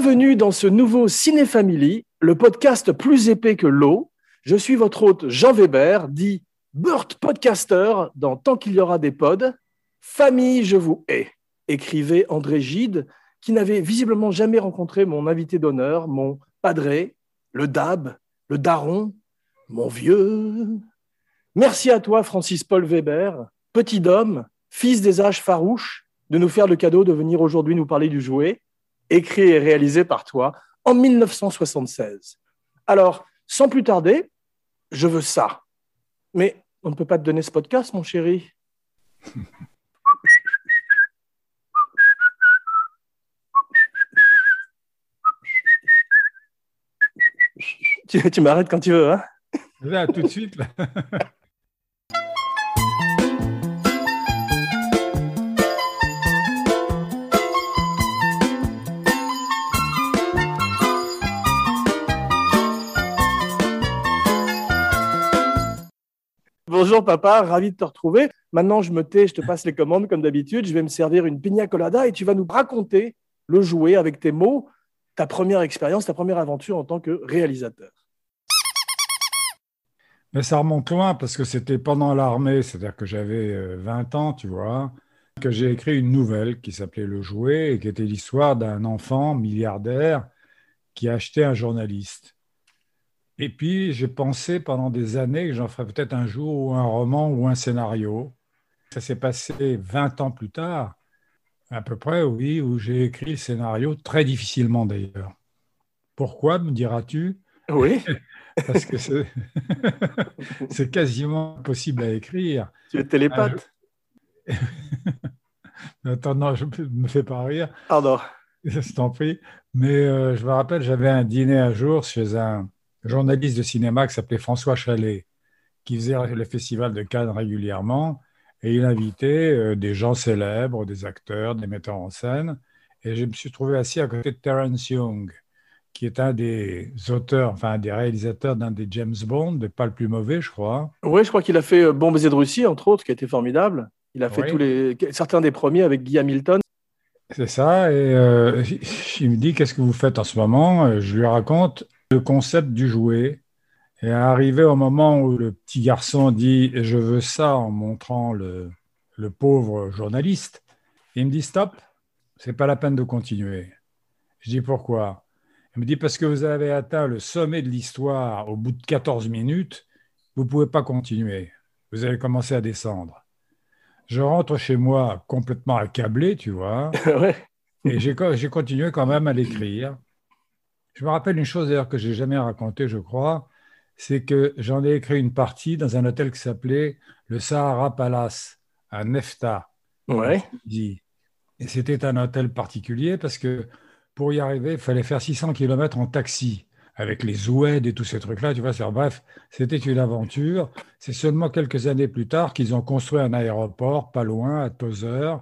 Bienvenue dans ce nouveau Ciné Family, le podcast plus épais que l'eau. Je suis votre hôte Jean Weber, dit Burt Podcaster dans Tant qu'il y aura des pods. Famille, je vous hais, écrivait André Gide, qui n'avait visiblement jamais rencontré mon invité d'honneur, mon padré, le dab, le daron, mon vieux. Merci à toi, Francis Paul Weber, petit homme, fils des âges farouches, de nous faire le cadeau de venir aujourd'hui nous parler du jouet, écrit et réalisé par toi en 1976. Alors, sans plus tarder, je veux ça. Mais on ne peut pas te donner ce podcast, mon chéri. tu, m'arrêtes quand tu veux, hein? Là, tout de suite. Bonjour papa, ravi de te retrouver. Maintenant, je me tais, je te passe les commandes comme d'habitude. Je vais me servir une pina colada et tu vas nous raconter le jouet avec tes mots, ta première expérience, ta première aventure en tant que réalisateur. Mais ça remonte loin parce que c'était pendant l'armée, c'est-à-dire que j'avais 20 euh, ans, tu vois, que j'ai écrit une nouvelle qui s'appelait Le Jouet et qui était l'histoire d'un enfant milliardaire qui achetait un journaliste. Et puis, j'ai pensé pendant des années que j'en ferais peut-être un jour ou un roman ou un scénario. Ça s'est passé 20 ans plus tard, à peu près, oui, où j'ai écrit le scénario, très difficilement d'ailleurs. Pourquoi, me diras-tu? Oui. Parce que c'est quasiment impossible à écrire. Tu es télépathe? Attends, non, je ne me fais pas rire. Pardon. Je t'en prie. Mais euh, je me rappelle, j'avais un dîner un jour chez un, journaliste de cinéma qui s'appelait François Chalet, qui faisait le festival de Cannes régulièrement, et il invitait euh, des gens célèbres, des acteurs, des metteurs en scène, et je me suis trouvé assis à côté de Terence Young, qui est un des auteurs, enfin un des réalisateurs d'un des James Bond, pas le plus mauvais, je crois. Oui, je crois qu'il a fait euh, Bon baiser de Russie, entre autres, qui a été formidable. Il a fait tous les, certains des premiers avec Guy Hamilton. C'est ça, et euh, il me dit Qu'est-ce que vous faites en ce moment? Je lui raconte le concept du jouet. Et arrivé au moment où le petit garçon dit Je veux ça en montrant le, le pauvre journaliste, il me dit Stop, c'est pas la peine de continuer. Je dis Pourquoi? Il me dit Parce que vous avez atteint le sommet de l'histoire au bout de 14 minutes, vous ne pouvez pas continuer. Vous allez commencer à descendre. Je rentre chez moi complètement accablé, tu vois. Et j'ai continué quand même à l'écrire. Je me rappelle une chose d'ailleurs que j'ai jamais racontée, je crois, c'est que j'en ai écrit une partie dans un hôtel qui s'appelait le Sahara Palace à Nefta. Ouais. Et c'était un hôtel particulier parce que pour y arriver, il fallait faire 600 km en taxi avec les Zoued et tous ces trucs-là, tu vois. Bref, c'était une aventure. C'est seulement quelques années plus tard qu'ils ont construit un aéroport pas loin, à Tozer.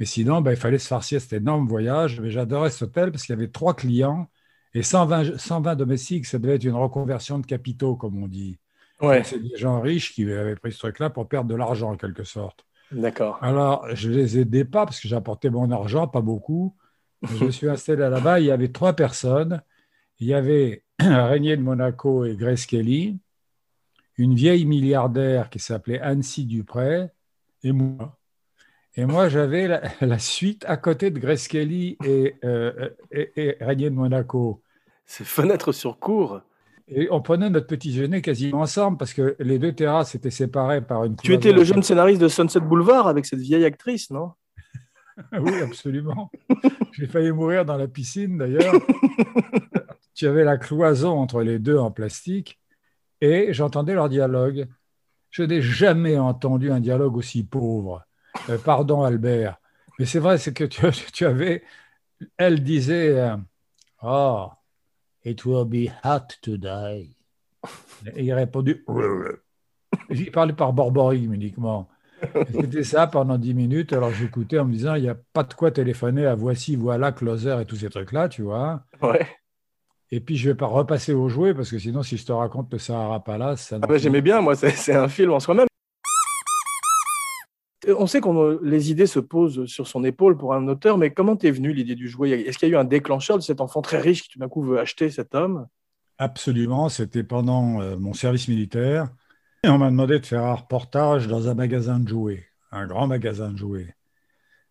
Mais sinon, ben, il fallait se farcier cet énorme voyage. Mais j'adorais cet hôtel parce qu'il y avait trois clients et 120, 120 domestiques, ça devait être une reconversion de capitaux, comme on dit. Ouais. C'est des gens riches qui avaient pris ce truc-là pour perdre de l'argent, en quelque sorte. D'accord. Alors, je les aidais pas parce que j'apportais mon argent, pas beaucoup. Je me suis installé là-bas. Il y avait trois personnes. Il y avait Régnier de Monaco et Grace Kelly, une vieille milliardaire qui s'appelait Annecy Dupré, et moi. Et moi, j'avais la, suite à côté de Grace Kelly et, euh, et, de Monaco. C'est fenêtre sur cour. Et on prenait notre petit déjeuner quasiment ensemble parce que les deux terrasses étaient séparées par une. Tu étais le jeune scénariste de Sunset Boulevard avec cette vieille actrice, non? Oui, absolument. J'ai failli mourir dans la piscine d'ailleurs. tu avais la cloison entre les deux en plastique et j'entendais leur dialogue. Je n'ai jamais entendu un dialogue aussi pauvre. Euh, pardon, Albert. Mais c'est vrai, c'est que tu, avais. Elle disait Oh, it will be hot today. Et il a répondu J'ai parlé par borborie uniquement. C'était ça pendant dix minutes. Alors j'écoutais en me disant il n'y a pas de quoi téléphoner à voici, voilà, closer et tous ces trucs-là, tu vois. Ouais. Et puis je vais pas repasser au jouet parce que sinon, si je te raconte le Sahara Palace. Ça ah bah, J'aimais bien, moi, c'est un film en soi-même. On sait que les idées se posent sur son épaule pour un auteur, mais comment t'es venu l'idée du jouet? Est-ce qu'il y a eu un déclencheur de cet enfant très riche qui tout d'un coup veut acheter cet homme? Absolument, c'était pendant euh, mon service militaire. Et on m'a demandé de faire un reportage dans un magasin de jouets, un grand magasin de jouets.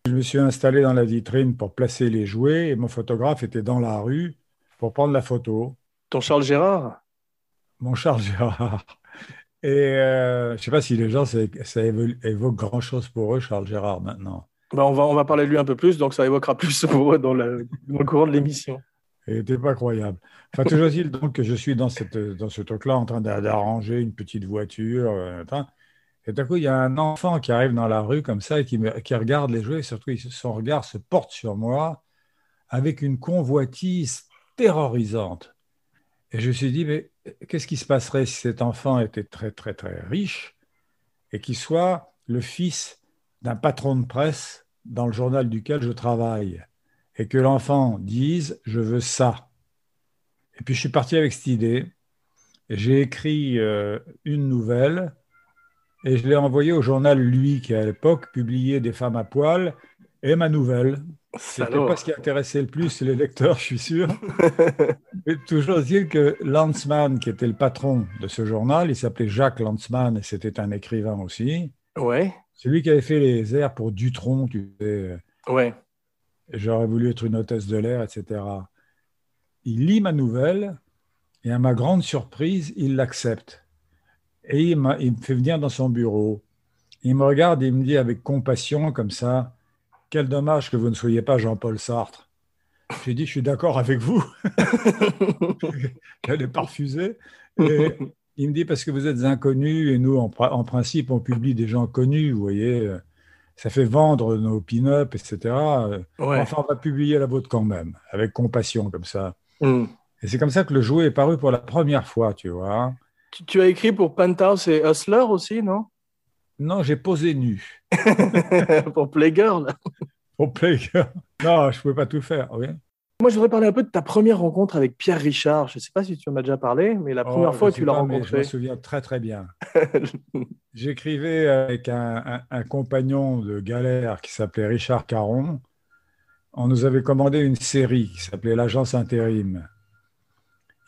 Je me suis installé dans la vitrine pour placer les jouets et mon photographe était dans la rue pour prendre la photo. Ton Charles Gérard? Mon Charles Gérard. Et euh, je ne sais pas si les gens, ça, évoque grand-chose pour eux, Charles Gérard, maintenant. Ben on, va, on va parler de lui un peu plus, donc ça évoquera plus pour eux dans le, courant de l'émission. Il n'était pas croyable. Enfin, toujours est-il donc que je suis dans, cette, dans ce truc-là en train d'arranger une petite voiture. Euh, et d'un coup, il y a un enfant qui arrive dans la rue comme ça et qui, qui regarde les jouets. Et surtout, son regard se porte sur moi avec une convoitise terrorisante. Et je me suis dit, mais qu'est-ce qui se passerait si cet enfant était très, très, très riche et qu'il soit le fils d'un patron de presse dans le journal duquel je travaille et que l'enfant dise, je veux ça. Et puis je suis parti avec cette idée. J'ai écrit euh, une nouvelle et je l'ai envoyée au journal Lui, qui à l'époque publiait Des femmes à poil et ma nouvelle. C'était pas ce qui intéressait le plus les lecteurs, je suis sûr. Mais toujours dire que Lanzmann, qui était le patron de ce journal, il s'appelait Jacques Lanzmann et c'était un écrivain aussi. Ouais. C'est lui qui avait fait les airs pour Dutron, tu sais. Ouais. J'aurais voulu être une hôtesse de l'air, etc. Il lit ma nouvelle et à ma grande surprise, il l'accepte. Et il, il me fait venir dans son bureau. Il me regarde et il me dit avec compassion, comme ça, quel dommage que vous ne soyez pas Jean-Paul Sartre. J'ai dit, je suis d'accord avec vous. Elle n'est pas refusée. il me dit, parce que vous êtes inconnu et nous, en, principe, on publie des gens connus, vous voyez. Ça fait vendre nos pin-up, etc. Enfin, on va publier la vôtre quand même, avec compassion, comme ça. Hmm. Et c'est comme ça que le jouet est paru pour la première fois, tu vois. Tu, tu as écrit pour Penthouse et Hustler aussi, non? Non, j'ai posé nu. Pour Playgirl Pour Playgirl. Non, je ne pouvais pas tout faire. Oui. Moi, je voudrais parler un peu de ta première rencontre avec Pierre Richard. Je ne sais pas si tu en as déjà parlé, mais la première oh, fois que tu l'as rencontré. Je me souviens très, très bien. J'écrivais avec un, compagnon de galère qui s'appelait Richard Caron. On nous avait commandé une série qui s'appelait L'Agence Intérim.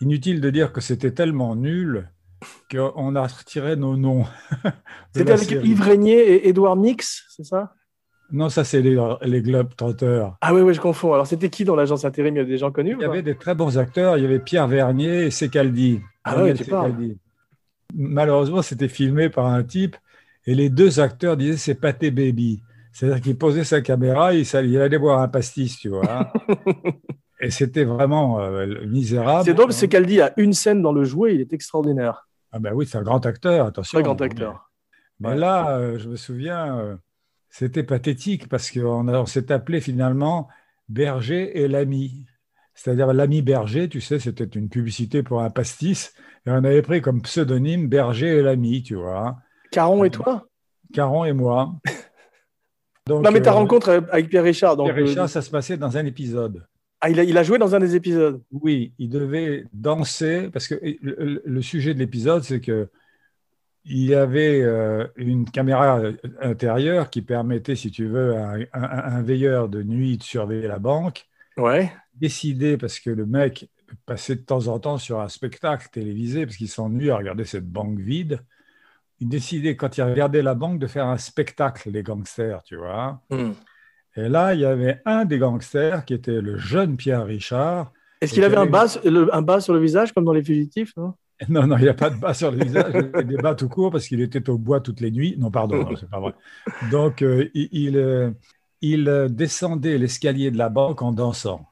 Inutile de dire que c'était tellement nul qu'on a retiré nos noms. C'était avec Yves Régnier et Édouard Mix, c'est ça? Non, ça, c'est les, les Globe Trotters. Ah oui, oui, je confonds. Alors, c'était qui dans l'agence intérim? Il y a des gens connus Il y avait des très bons acteurs. Il y avait Pierre Vernier et Secaldi. Ah oui, tu parles. Malheureusement, c'était filmé par un type et les deux acteurs disaient c'est Pathé Baby. C'est-à-dire qu'il posait sa caméra, il, il allait boire un pastis, tu vois. et c'était vraiment euh, misérable. C'est drôle, Secaldi a une scène dans le jouet, il est extraordinaire. Ah ben oui, c'est un grand acteur, attention. Très grand acteur. Mais, là, euh, je me souviens, euh, c'était pathétique parce qu'on on, s'est appelé finalement Berger et l'ami. C'est-à-dire l'ami Berger, tu sais, c'était une publicité pour un pastis. Et on avait pris comme pseudonyme Berger et l'ami, tu vois. Caron et toi? Caron et moi. non, mais ta euh, rencontre avec Pierre Richard. Pierre Richard, ça se passait dans un épisode. Ah, il a, joué dans un des épisodes Oui, il devait danser, parce que le, sujet de l'épisode, c'est que il y avait euh, une caméra intérieure qui permettait, si tu veux, à, un veilleur de nuit de surveiller la banque. Ouais. Décider, parce que le mec passait de temps en temps sur un spectacle télévisé, parce qu'il s'ennuie à regarder cette banque vide. Il décidait, quand il regardait la banque, de faire un spectacle, les gangsters, tu vois. Hmm. Et là, il y avait un des gangsters qui était le jeune Pierre Richard. Est-ce qu'il avait un bas, un bas sur le visage comme dans Les Fugitifs Non, non, il n'y a pas de bas sur le visage. Il des bas tout court parce qu'il était au bois toutes les nuits. Non, pardon, c'est pas vrai. Donc, euh, il, euh, il, descendait l'escalier de la banque en dansant.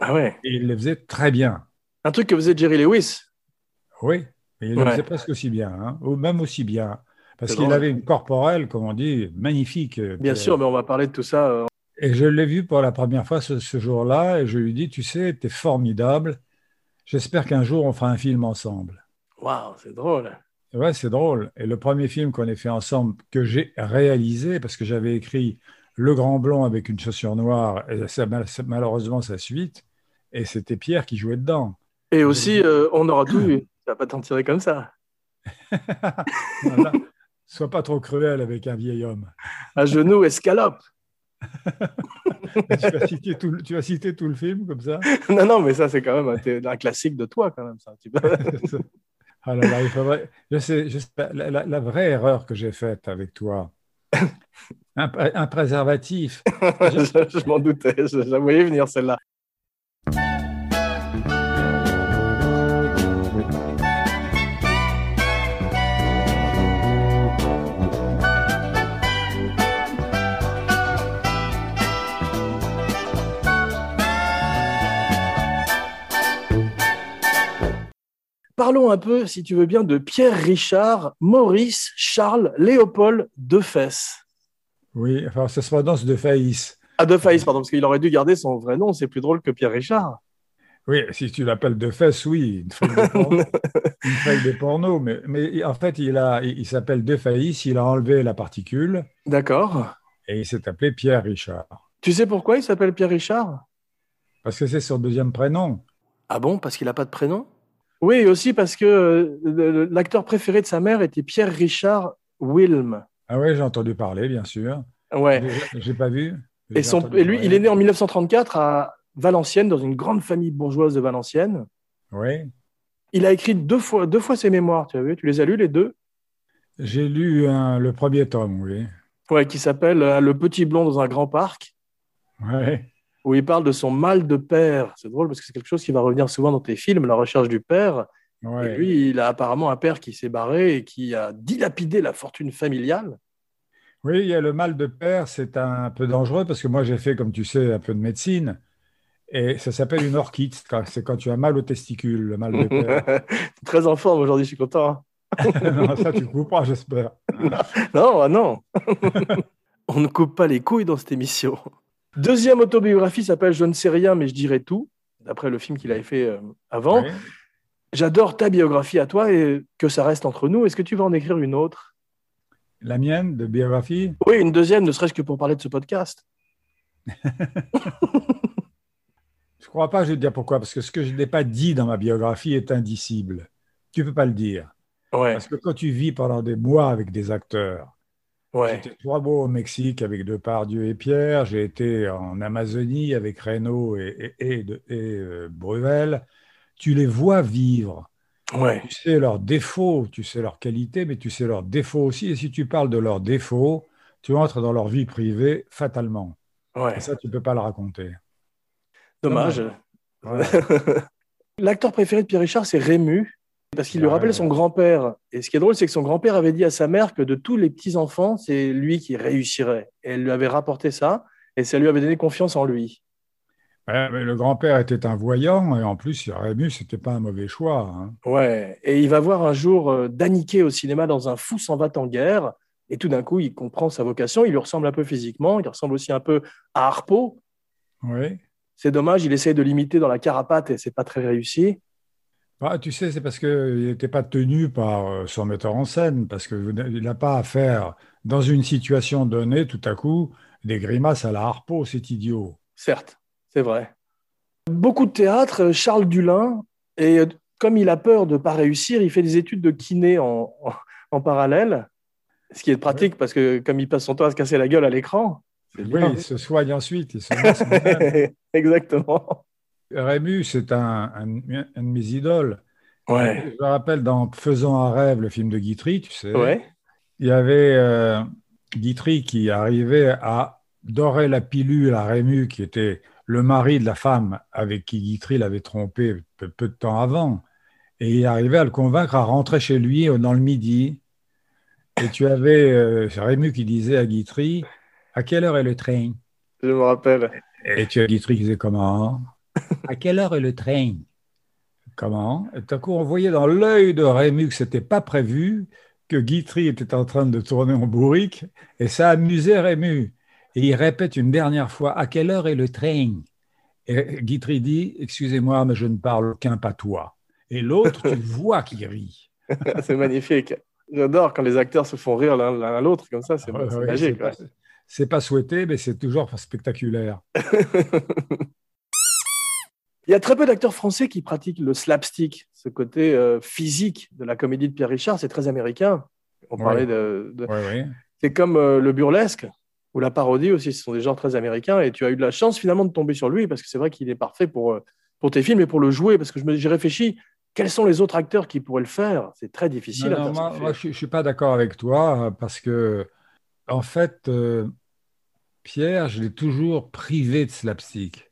Ah ouais Et il le faisait très bien. Un truc que faisait Jerry Lewis Oui, mais il le faisait presque aussi bien, hein, ou même aussi bien. Parce qu'il avait une corporelle, comme on dit, magnifique. Bien sûr, mais on va parler de tout ça et je l'ai vu pour la première fois ce, jour-là et je lui dis, tu sais, tu es formidable. J'espère qu'un jour on fera un film ensemble. Waouh, c'est drôle. Ouais, c'est drôle. Et le premier film qu'on ait fait ensemble, que j'ai réalisé, parce que j'avais écrit Le Grand Blond avec une chaussure noire, et c'est malheureusement sa suite, et c'était Pierre qui jouait dedans. Et aussi, euh, on aura tout vu. Tu vas pas t'en tirer comme ça. Sois pas trop cruel avec un vieil homme. À genoux, escalope. tu, vas citer tout, tu vas citer tout le film comme ça? Non, non, mais ça, c'est quand même un, un, classique de toi, quand même. Ça. ah là là, il faudrait... Je sais, je sais la, la, la, vraie erreur que j'ai faite avec toi, un, un préservatif. je, je m'en doutais, je, je voyais venir celle-là. Parlons un peu, si tu veux bien, de Pierre Richard, Maurice, Charles, Léopold Defesse. Oui, enfin, ça se prononce de Faïs. Ah, de Faïs, pardon, parce qu'il aurait dû garder son vrai nom, c'est plus drôle que Pierre Richard. Oui, si tu l'appelles de Fesse, oui, une feuille de porno, une feuille de porno mais, mais, en fait, il, a, il, s'appelle De Faïs, il a enlevé la particule. D'accord. Et il s'est appelé Pierre Richard. Tu sais pourquoi il s'appelle Pierre Richard? Parce que c'est son deuxième prénom. Ah bon, parce qu'il n'a pas de prénom? Oui, aussi parce que euh, l'acteur préféré de sa mère était Pierre Richard Wilm. Ah oui, j'ai entendu parler, bien sûr. Ouais. J'ai pas vu. Et, son, et lui, il est né en 1934 à Valenciennes, dans une grande famille bourgeoise de Valenciennes. Oui. Il a écrit deux fois, deux fois ses mémoires, tu as vu Tu les as lus les deux? J'ai lu le premier tome, oui. Ouais, qui s'appelle euh, Le petit blond dans un grand parc. Oui. Où il parle de son mal de père. C'est drôle parce que c'est quelque chose qui va revenir souvent dans tes films, la recherche du père. Ouais. Et lui, il a apparemment un père qui s'est barré et qui a dilapidé la fortune familiale. Oui, il y a le mal de père, c'est un peu dangereux parce que moi j'ai fait, comme tu sais, un peu de médecine. Et ça s'appelle une orchite, c'est quand tu as mal aux testicules, le mal de père. Très en forme aujourd'hui, je suis content. Hein. non, ça, tu coupes pas, j'espère. non, ah non. On ne coupe pas les couilles dans cette émission. Deuxième autobiographie s'appelle Je ne sais rien, mais je dirai tout, d'après le film qu'il avait fait euh, avant. Oui. J'adore ta biographie à toi et que ça reste entre nous. Est-ce que tu vas en écrire une autre? La mienne de biographie? Oui, une deuxième, ne serait-ce que pour parler de ce podcast. Je ne crois pas, je vais te dire pourquoi. Parce que ce que je n'ai pas dit dans ma biographie est indicible. Tu ne peux pas le dire. Ouais. Parce que quand tu vis pendant des mois avec des acteurs, Ouais. j'étais trois mois au Mexique avec Depardieu et Pierre, j'ai été en Amazonie avec Reynaud et, et, et, euh, Bruvel, tu les vois vivre. Ouais. Tu sais leurs défauts, tu sais leurs qualités, mais tu sais leurs défauts aussi. Et si tu parles de leurs défauts, tu entres dans leur vie privée fatalement. Ouais. Et ça, tu ne peux pas le raconter. Dommage. L'acteur préféré de Pierre Richard, c'est Rému, parce qu'il lui Ouais, rappelle son grand-père. Et ce qui est drôle, c'est que son grand-père avait dit à sa mère que de tous les petits-enfants, c'est lui qui réussirait. Et elle lui avait rapporté ça, et ça lui avait donné confiance en lui. Ouais, mais le grand-père était un voyant, et en plus, Rémus, ce n'était pas un mauvais choix. hein. Ouais. Et il va voir un jour euh, Daniquet au cinéma dans Un fou s'en va en guerre, et tout d'un coup, il comprend sa vocation. Il lui ressemble un peu physiquement, il ressemble aussi un peu à Harpo. Oui. C'est dommage, il essaye de l'imiter dans la carapate et c'est pas très réussi. Bah, tu sais, c'est parce qu'il n'était pas tenu par euh, son metteur en scène, parce qu'il n'a pas à faire, dans une situation donnée, tout à coup, des grimaces à la harpeau, c'est idiot. Certes, c'est vrai. Beaucoup de théâtre, euh, Charles Dulin, et euh, comme il a peur de ne pas réussir, il fait des études de kiné en, en, en parallèle, ce qui est pratique parce que comme il passe son temps à se casser la gueule à l'écran, Oui, bien. il se soigne ensuite, il se. Exactement. Rémus, c'est un, un- un de mes idoles. Ouais. Je me rappelle dans Faisant un rêve, le film de Guitry, tu sais, Ouais. il y avait euh, Guitry qui arrivait à dorer la pilule à Rémus, qui était le mari de la femme avec qui Guitry l'avait trompé peu, peu de temps avant. Et il arrivait à le convaincre à rentrer chez lui euh, dans le midi. Et tu avais euh, Rémus qui disait à Guitry À quelle heure est le train? Je me rappelle. Et tu as Guitry qui disait Comment? À quelle heure est le train? Comment? Et tout à coup, on voyait dans l'œil de Rémus que ce n'était pas prévu, que Guitry était en train de tourner en bourrique, et ça amusait Rémus. Et il répète une dernière fois À quelle heure est le train? Et Guitry dit Excusez-moi, mais je ne parle aucun patois. Et l'autre, tu vois qu'il rit. c'est magnifique. J'adore quand les acteurs se font rire l'un à l'autre comme ça, c'est Ouais, ouais, magique. c'est pas- C'est pas souhaité, mais c'est toujours spectaculaire. Il y a très peu d'acteurs français qui pratiquent le slapstick, ce côté euh, physique de la comédie de Pierre Richard, c'est très américain. On Ouais. parlait de. de- Ouais, ouais. C'est comme euh, le burlesque ou la parodie aussi. Ce sont des genres très américains et tu as eu de la chance finalement de tomber sur lui parce que c'est vrai qu'il est parfait pour, euh, pour tes films et pour le jouer. Parce que je me- j'ai réfléchi, quels sont les autres acteurs qui pourraient le faire? C'est très difficile Non, à non, moi, je ne suis pas d'accord avec toi parce que, en fait, euh, Pierre, je l'ai toujours privé de slapstick.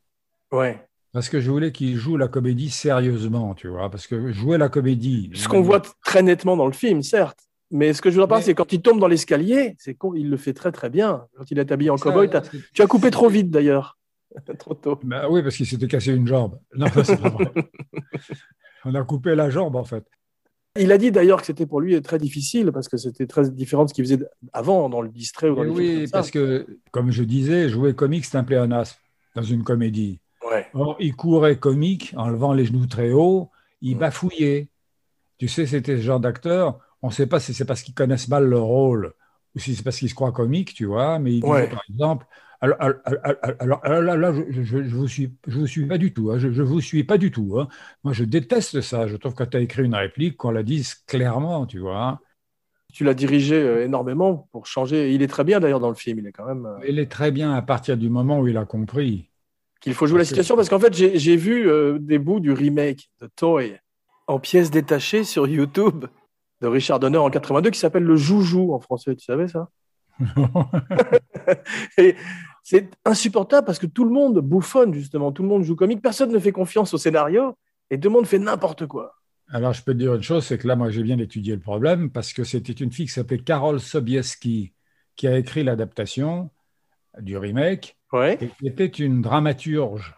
Ouais. Parce que je voulais qu'il joue la comédie sérieusement, tu vois. Parce que jouer la comédie. Ce qu'on voit très nettement dans le film, certes. Mais ce que je veux dire Mais- c'est quand il tombe dans l'escalier, c'est con, il le fait très très bien. Quand il est habillé en cowboy, tu as coupé trop vite d'ailleurs. trop tôt. Bah oui, parce qu'il s'était cassé une jambe. Non, c'est pas vrai. On a coupé la jambe, en fait. Il a dit d'ailleurs que c'était pour lui très difficile parce que c'était très différent de ce qu'il faisait avant dans le distrait ou dans les films oui, comme ça. parce que, comme je disais, jouer comique, c'est un pléonasme dans une comédie. Ouais. Or, il courait comique en levant les genoux très haut, il Mm. bafouillait. Tu sais, c'était ce genre d'acteur, on ne sait pas si c'est parce qu'ils connaissent mal leur rôle ou si c'est parce qu'ils se croient comiques, tu vois, mais il disait par exemple, alors, alors, alors, alors, alors là, là, je, je, je vous suis, je vous suis pas du tout, hein, je, je vous suis pas du tout. hein. Moi, je déteste ça. Je trouve que quand tu as écrit une réplique, qu'on la dise clairement, tu vois. Tu l'as dirigé euh, énormément pour changer. Il est très bien d'ailleurs dans le film. Il est quand même. euh, Il est très bien à partir du moment où il a compris. Qu'il faut jouer la situation parce qu'en fait j'ai j'ai vu euh, des bouts du remake de Toy en pièces détachées sur YouTube. De Richard Donner en 82 qui s'appelle Le Joujou en français, tu savais ça? Et c'est insupportable parce que tout le monde bouffonne justement, tout le monde joue comique, personne ne fait confiance au scénario. Et tout le monde fait n'importe quoi. Alors, je peux te dire une chose, c'est que là, moi, j'ai bien étudié le problème parce que c'était une fille qui s'appelait Carole Sobieski qui a écrit l'adaptation du remake Ouais. et qui était une dramaturge.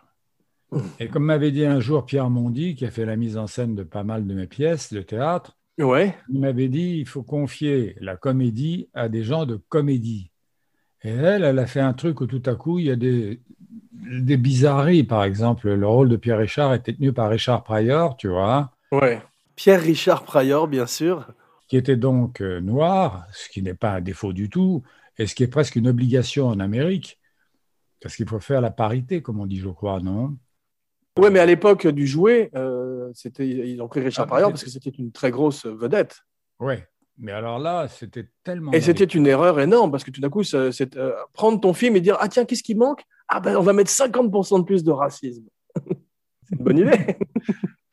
Et comme m'avait dit un jour Pierre Mondy, qui a fait la mise en scène de pas mal de mes pièces de théâtre, Ouais. il m'avait dit il faut confier la comédie à des gens de comédie. Et elle, elle a fait un truc où tout à coup, il y a des, des bizarreries. Par exemple, le rôle de Pierre Richard était tenu par Richard Pryor, tu vois. Ouais. Pierre Richard Pryor, bien sûr. qui était donc euh, noir, ce qui n'est pas un défaut du tout, et ce qui est presque une obligation en Amérique, parce qu'il faut faire la parité, comme on dit, je crois, non? Ouais, mais à l'époque du jouet, euh, c'était ils ont pris Richard Ah, parce que c'était une très grosse vedette. Oui. Mais alors là, c'était tellement. Et c'était une erreur énorme parce que tout d'un coup, c'est euh, prendre ton film et dire Ah, tiens, qu'est-ce qui manque? Ah, ben, on va mettre 50% de plus de racisme. c'est une bonne idée.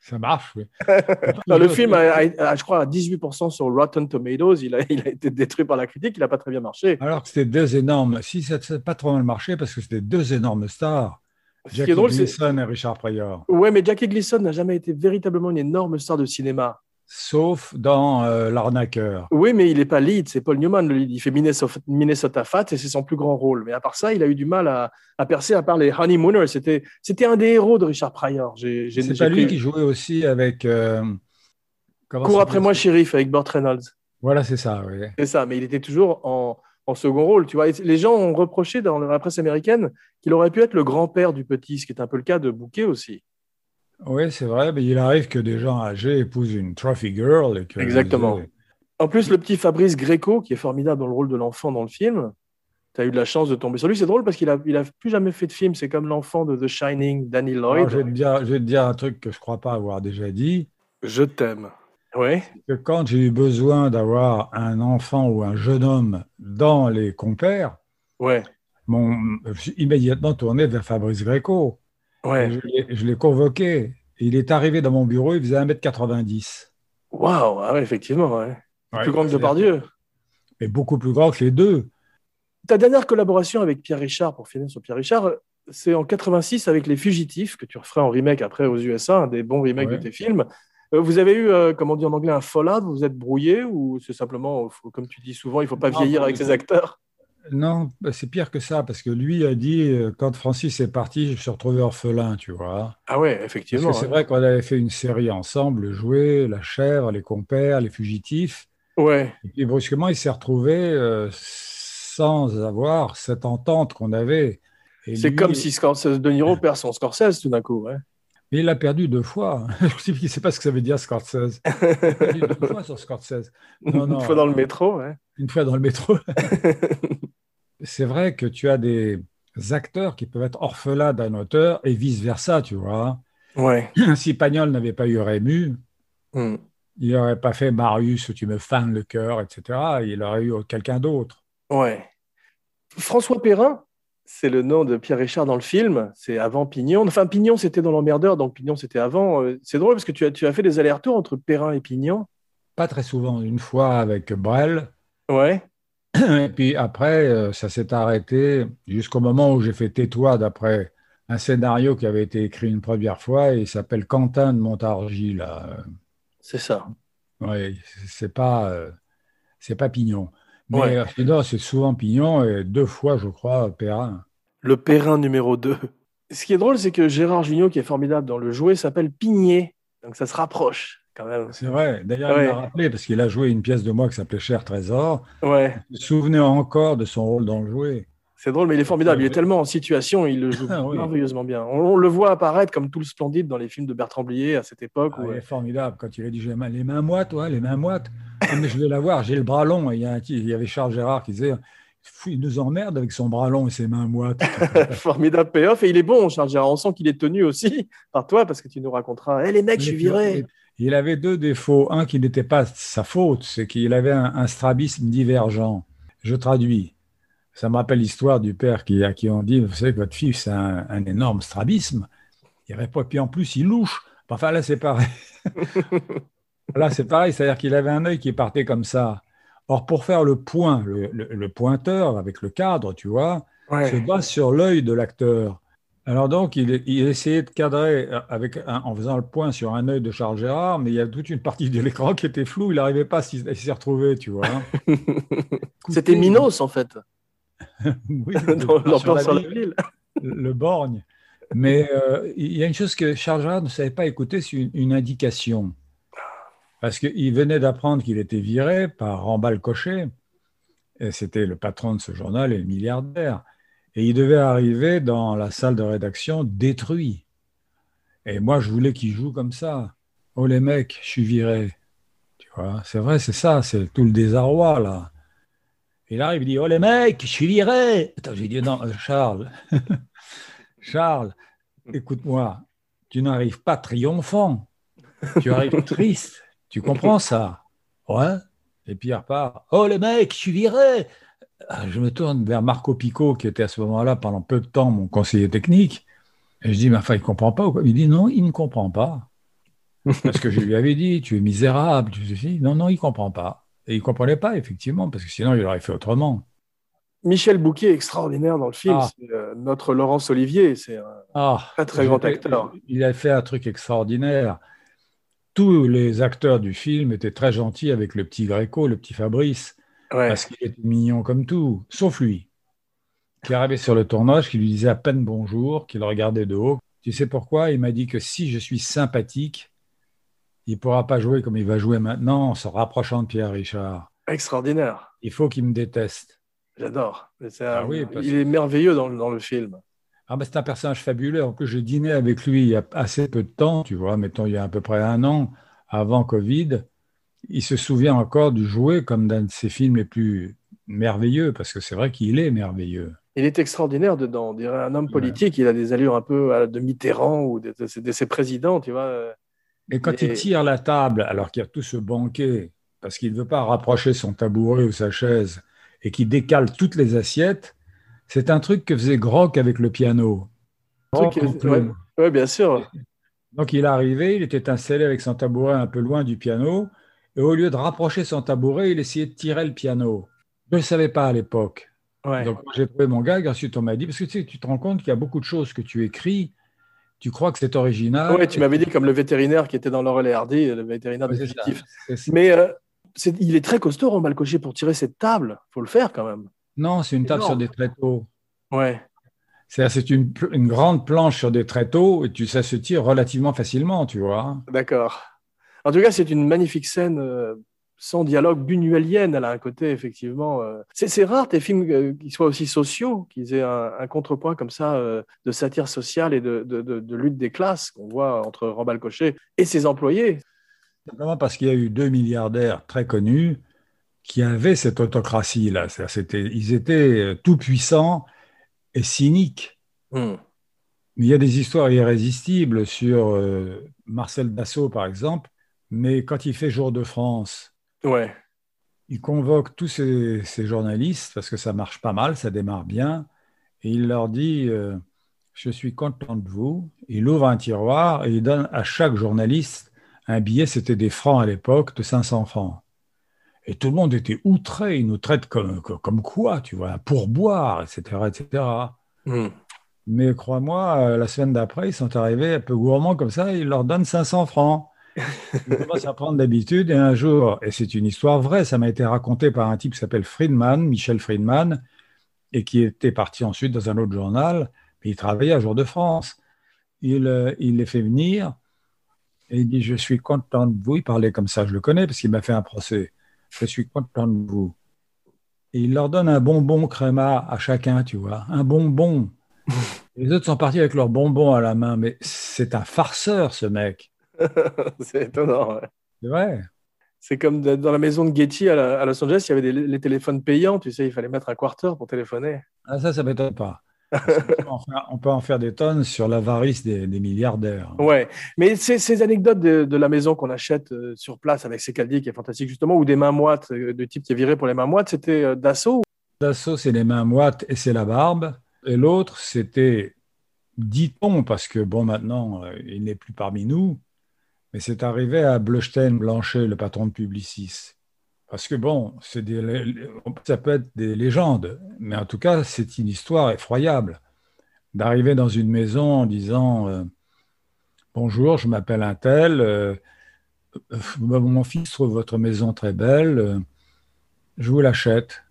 Ça marche, oui. Non, le film, a, a- a, je crois, à 18% sur Rotten Tomatoes. Il a, il a été détruit par la critique. Il n'a pas très bien marché. Alors que c'était deux énormes. Si ça n'a pas trop mal marché, parce que c'était deux énormes stars, Ce qui Jackie est drôle, c'est. Gleason et Richard Pryor. Ouais, mais Jackie Gleason n'a jamais été véritablement une énorme star de cinéma. Sauf dans euh, L'arnaqueur. Oui, mais il n'est pas lead. C'est Paul Newman, le lead. Il fait Minnesota, Minnesota Fat et c'est son plus grand rôle. Mais à part ça, il a eu du mal à, à percer, à part les Honeymooners. C'était c'était un des héros de Richard Pryor. J'ai- j'ai- C'est j'ai pas lui qui jouait aussi avec. euh, Cours après moi, shérif, avec Burt Reynolds. Voilà, c'est ça, oui. C'est ça, mais il était toujours en, en second rôle. Tu vois, Et les gens ont reproché dans la presse américaine qu'il aurait pu être le grand-père du petit, ce qui est un peu le cas de Bouquet aussi. Oui, c'est vrai, mais il arrive que des gens âgés épousent une trophy girl. Et que Exactement. En plus, le petit Fabrice Greco, qui est formidable dans le rôle de l'enfant dans le film, tu as eu de la chance de tomber sur lui. C'est drôle parce qu'il a, il a plus jamais fait de film. C'est comme l'enfant de The Shining, Danny Alors, Lloyd. je, vais te dire, je vais te dire un truc que je ne crois pas avoir déjà dit. Je t'aime. Ouais. Que quand j'ai eu besoin d'avoir un enfant ou un jeune homme dans les compères, Ouais. mon, je suis immédiatement tourné vers Fabrice Greco. Ouais. Je l'ai- convoqué. Il est arrivé dans mon bureau, il faisait 1m90. Waouh. Ah ouais, effectivement. Ouais. Ouais, plus grand que Depardieu. Mais beaucoup plus grand que les deux. Ta dernière collaboration avec Pierre Richard, pour finir sur Pierre Richard, c'est en 86 avec Les Fugitifs, que tu referais en remake après aux USA, un des bons remakes Ouais. de tes films. Euh, Vous avez eu, euh, comme on dit en anglais, un fallout Vous vous êtes brouillé ou c'est simplement, faut- comme tu dis souvent, il ne faut pas Non, vieillir avec ses acteurs? Non, bah, c'est pire que ça, parce que lui a dit, euh, quand Francis est parti, je me suis retrouvé orphelin, tu vois. Ah ouais, Parce effectivement. c'est vrai qu'on avait fait une série ensemble, Jouer, La Chèvre, Les Compères, Les Fugitifs. Ouais, Et puis brusquement, il s'est retrouvé euh, sans avoir cette entente qu'on avait. C'est lui- comme si Scorsese, De Niro perd son Scorsese tout d'un coup. ouais. Mais il l'a perdu deux fois. Je ne sais pas ce que ça veut dire, Scorsese. Il a perdu deux fois sur Scorsese. Non, non, Une fois dans le métro. ouais. Une fois dans le métro. c'est vrai que tu as des acteurs qui peuvent être orphelins d'un auteur et vice-versa, tu vois. Ouais. Si Pagnol n'avait pas eu Rému, Hmm. Il n'aurait pas fait Marius, tu me fanes le cœur, etc. Il aurait eu quelqu'un d'autre. Ouais. François Perrin, c'est le nom de Pierre Richard dans le film. C'est avant Pignon. Enfin, Pignon, c'était dans l'emmerdeur, donc Pignon, c'était avant. Euh, C'est drôle parce que tu as, tu as fait des allers-retours entre Perrin et Pignon. Pas très souvent, une fois avec Brel. Ouais. Et puis après, euh, ça s'est arrêté jusqu'au moment où j'ai fait Tais-toi d'après un scénario qui avait été écrit une première fois et il s'appelle Quentin de Montargis. Là. C'est ça. Oui, c'est pas, euh, c'est pas Pignon. Mais Ouais. euh, sinon, c'est souvent Pignon et deux fois, je crois, Perrin. Le Perrin numéro 2. Ce qui est drôle, c'est que Gérard Jugnot, qui est formidable dans le jouet, s'appelle Pigné. Donc ça se rapproche quand même. C'est vrai. D'ailleurs, Ouais. il m'a rappelé parce qu'il a joué une pièce de moi qui s'appelait Cher Trésor. Ouais. Je me souvenais encore de son rôle dans le jouet? C'est drôle, mais il est formidable. Il est tellement en situation, il le joue Ah oui. merveilleusement bien. On, on le voit apparaître comme tout le splendide dans les films de Bertrand Blier à cette époque. Ah, où- il est formidable quand il a dit j'ai les mains- moites, ouais, les mains moites. Ah, mais je vais la voir, j'ai le bras long. Et il, y a un type- il y avait Charles Gérard qui disait il nous emmerde avec son bras long et ses mains moites. Formidable payoff. Et il est bon, Charles Gérard. On sent qu'il est tenu aussi par toi parce que tu nous raconteras. Eh les mecs, je suis viré. Il avait deux défauts. Un qui n'était pas sa faute, c'est qu'il avait un, un strabisme divergent. Je traduis. Ça me rappelle l'histoire du père qui, à qui on dit Vous savez que votre fils a un, un énorme strabisme. Il répond, puis en plus, il louche. Enfin, là, c'est pareil. là, c'est pareil, c'est-à-dire qu'il avait un œil qui partait comme ça. Or, pour faire le point, le, le- le pointeur avec le cadre, tu vois, se base sur l'œil de l'acteur. Alors donc, il, il essayait de cadrer avec un- en faisant le point sur un œil de Charles Gérard, mais il y a toute une partie de l'écran qui était floue, il n'arrivait pas à s'y retrouver, tu vois. C'était Minos, en fait, Oui, dans le, l'ambiance sur la ville, ville. le borgne. Mais euh, il y a une chose que Charles Gérard ne savait pas écouter, c'est une, une indication. Parce qu'il venait d'apprendre qu'il était viré par Rambal Cochet, et c'était le patron de ce journal et le milliardaire. Et il devait arriver dans la salle de rédaction détruit. Et moi, je voulais qu'il joue comme ça. Oh les mecs, je suis viré. Tu vois, c'est vrai, c'est ça, c'est tout le désarroi là. Il arrive, il dit Oh les mecs, je suis viré. Attends, j'ai dit Non, Charles, Charles, écoute-moi, tu n'arrives pas triomphant, tu arrives triste. Tu comprends ça? Ouais. Et puis il repart Oh les mecs, je suis viré. Ah, Je me tourne vers Marco Pico, qui était à ce moment-là, pendant peu de temps, mon conseiller technique. Et je dis Mais enfin, il ne comprend pas ou quoi? Il dit Non, il ne comprend pas. Parce que je lui avais dit Tu es misérable. Tu dis, non, non, il ne comprend pas. Et il ne comprenait pas, effectivement, parce que sinon, il aurait fait autrement. Michel Bouquet est extraordinaire dans le film. Ah. C'est euh, notre Laurence Olivier. C'est un Ah, très, très grand acteur. Il a fait un truc extraordinaire. Tous les acteurs du film étaient très gentils avec le petit Gréco, le petit Fabrice, Ouais. parce qu'il était mignon comme tout, sauf lui, qui arrivait sur le tournage, qui lui disait à peine bonjour, qui le regardait de haut. Tu sais pourquoi? Il m'a dit que si je suis sympathique, il ne pourra pas jouer comme il va jouer maintenant en se rapprochant de Pierre Richard. Extraordinaire. Il faut qu'il me déteste. J'adore. Ah un- oui, parce Il est merveilleux dans, le- dans le film. Ah ben, c'est un personnage fabuleux. En plus, j'ai dîné avec lui il y a assez peu de temps, tu vois, mettons il y a à peu près un an, avant Covid. Il se souvient encore du jouet comme d'un de ses films les plus merveilleux, parce que c'est vrai qu'il est merveilleux. Il est extraordinaire dedans. On dirait un homme politique. Il a des allures un peu à la de Mitterrand ou de, de- de ses présidents, tu vois. Et quand Et- il tire la table, alors qu'il y a tout ce banquet, parce qu'il ne veut pas rapprocher son tabouret ou sa chaise, et qu'il décale toutes les assiettes, c'est un truc que faisait Grock avec le piano. Grock qui- plume. Oui, bien sûr. Donc il est arrivé, il était installé avec son tabouret un peu loin du piano, et au lieu de rapprocher son tabouret, il essayait de tirer le piano. Je ne le savais pas à l'époque. Ouais. Donc j'ai trouvé mon gag, ensuite on m'a dit, parce que tu, sais, tu te rends compte qu'il y a beaucoup de choses que tu écris, tu crois que c'est original. Ouais, tu m'avais dit comme le vétérinaire qui était dans Laurel et Hardy, le vétérinaire Ouais. Mais euh, c'est- il est très costaud, Rombal Cochet, pour tirer cette table. faut le faire quand même. Non, c'est une table Énorme. sur des tréteaux. Ouais. C'est-à-dire, c'est une, une grande planche sur des tréteaux, et tu, ça se tire relativement facilement, tu vois. D'accord. En tout cas, c'est une magnifique scène euh, sans dialogue buñuelienne. Elle a un côté, effectivement. euh, C'est rare tes films euh, qui soient aussi sociaux, qu'ils aient un, un contrepoint comme ça euh, de satire sociale et de, de- de- de lutte des classes qu'on voit entre Rambal Cochet et ses employés. Simplement parce qu'il y a eu deux milliardaires très connus qui avaient cette autocratie-là. Ils étaient tout puissants et cyniques. Hmm. Mais il y a des histoires irrésistibles sur euh, Marcel Dassault, par exemple, Mais quand il fait Jour de France, Ouais. il convoque tous ces, ces journalistes, parce que ça marche pas mal, ça démarre bien, et il leur dit euh, Je suis content de vous. Il ouvre un tiroir et il donne à chaque journaliste un billet, c'était des francs à l'époque, de 500 francs. Et tout le monde était outré, il nous traite comme, comme quoi, tu vois, un pourboire, etc., etc. Hmm. Mais crois-moi, euh, la semaine d'après, ils sont arrivés un peu gourmands comme ça, ils leur donnent 500 francs. Ils commencent à prendre d'habitude et un jour, et c'est une histoire vraie, ça m'a été raconté par un type qui s'appelle Friedman, Michel Friedman, et qui était parti ensuite dans un autre journal, mais il travaillait à Jour de France. Il, euh, il les fait venir et il dit Je suis content de vous. Il parlait comme ça, je le connais parce qu'il m'a fait un procès. Je suis content de vous. Et il leur donne un bonbon créma à chacun, tu vois, un bonbon. Les autres sont partis avec leurs bonbons à la main, mais c'est un farceur, ce mec. c'est étonnant. ouais. C'est vrai. C'est comme dans la maison de Getty à, la- à Los Angeles, il y avait des, les téléphones payants, tu sais, il fallait mettre un quarter pour téléphoner. Ah, ça, ça m'étonne pas. On peut en faire des tonnes sur l'avarice des, des milliardaires. Ouais, mais ces anecdotes de, de la maison qu'on achète euh, sur place avec ses caldiers qui est fantastique justement, ou des mains moites, euh, de type qui est viré pour les mains moites, c'était euh, Dassault. Dassault, c'est les mains moites et c'est la barbe. Et l'autre, c'était, dit-on, parce que bon, maintenant, il n'est plus parmi nous, mais c'est arrivé à Bleustein Blanchet, le patron de Publicis. Parce que bon, ça peut être des légendes, mais en tout cas, c'est une histoire effroyable. D'arriver dans une maison en disant euh, Bonjour, je m'appelle un tel, euh, euh, mon fils trouve votre maison très belle, je vous l'achète.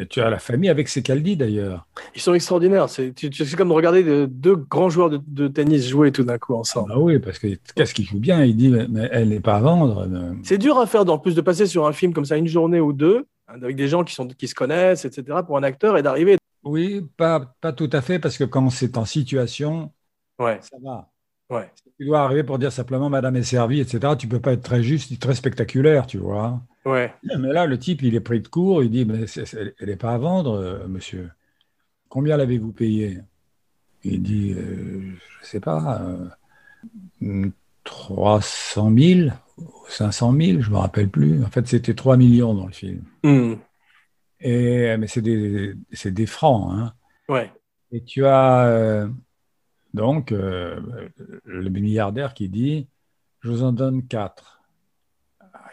Et tu as la famille avec ses caldis d'ailleurs. Ils sont extraordinaires. C'est comme de regarder de- deux grands joueurs de, de tennis jouer tout d'un coup ensemble. Ah oui, parce que qu'est-ce qu'il joue bien? Il dit, mais, mais elle n'est pas à vendre. euh, C'est dur à faire, en plus de passer sur un film comme ça une journée ou deux, hein, avec des gens qui, sont, qui se connaissent, etc., pour un acteur, et d'arriver. Oui, pas, pas tout à fait, parce que quand c'est en situation, Ouais, ça va. Ouais. Tu dois arriver pour dire simplement Madame est servie, etc. Tu peux pas être très juste, très spectaculaire, tu vois. Ouais. Mais là, le type, il est pris de court, il dit mais c'est- c'est- Elle n'est pas à vendre, euh, monsieur. Combien l'avez-vous payé? Il dit euh, Je ne sais pas, euh, 300 000 ou 500 000, je ne me rappelle plus. En fait, c'était 3 millions dans le film. Hmm. Et, mais c'est des, c'est des francs. Hein. Ouais. Et tu as euh, donc euh, le milliardaire qui dit Je vous en donne 4.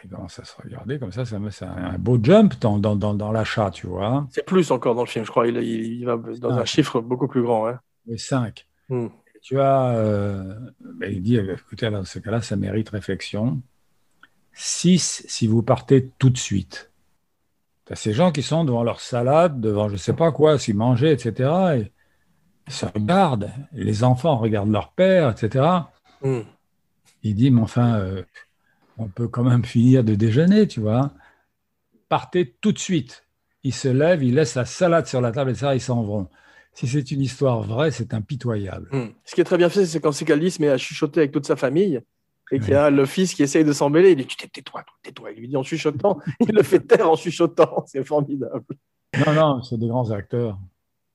Il commence à se regarder comme ça, c'est un beau jump dans, dans, dans, dans l'achat, tu vois. C'est plus encore dans le film, je crois. Il, il, il va dans un Ah. chiffre beaucoup plus grand. hein. Et 5. Hmm. Tu as, euh, ben, il dit écoutez, alors, dans ce cas-là, ça mérite réflexion. 6 si vous partez tout de suite. Tu as ces gens qui sont devant leur salade, devant je ne sais pas quoi, s'ils mangeaient, etc. Et se regardent. Les enfants regardent leur père, etc. Hmm. Il dit, mais enfin, euh, on peut quand même finir de déjeuner, tu vois. Partez tout de suite. Il se lève, il laisse la salade sur la table, etc. Ils s'en vont. Si c'est une histoire vraie, c'est impitoyable. Hmm. Ce qui est très bien fait, c'est quand Secaldi se met à chuchoter avec toute sa famille et qu'il y a le fils qui essaye de s'embêler. Il dit tais-toi, tais-toi. Il lui dit en chuchotant. Il le fait taire en chuchotant. C'est formidable. Non, non, c'est des grands acteurs.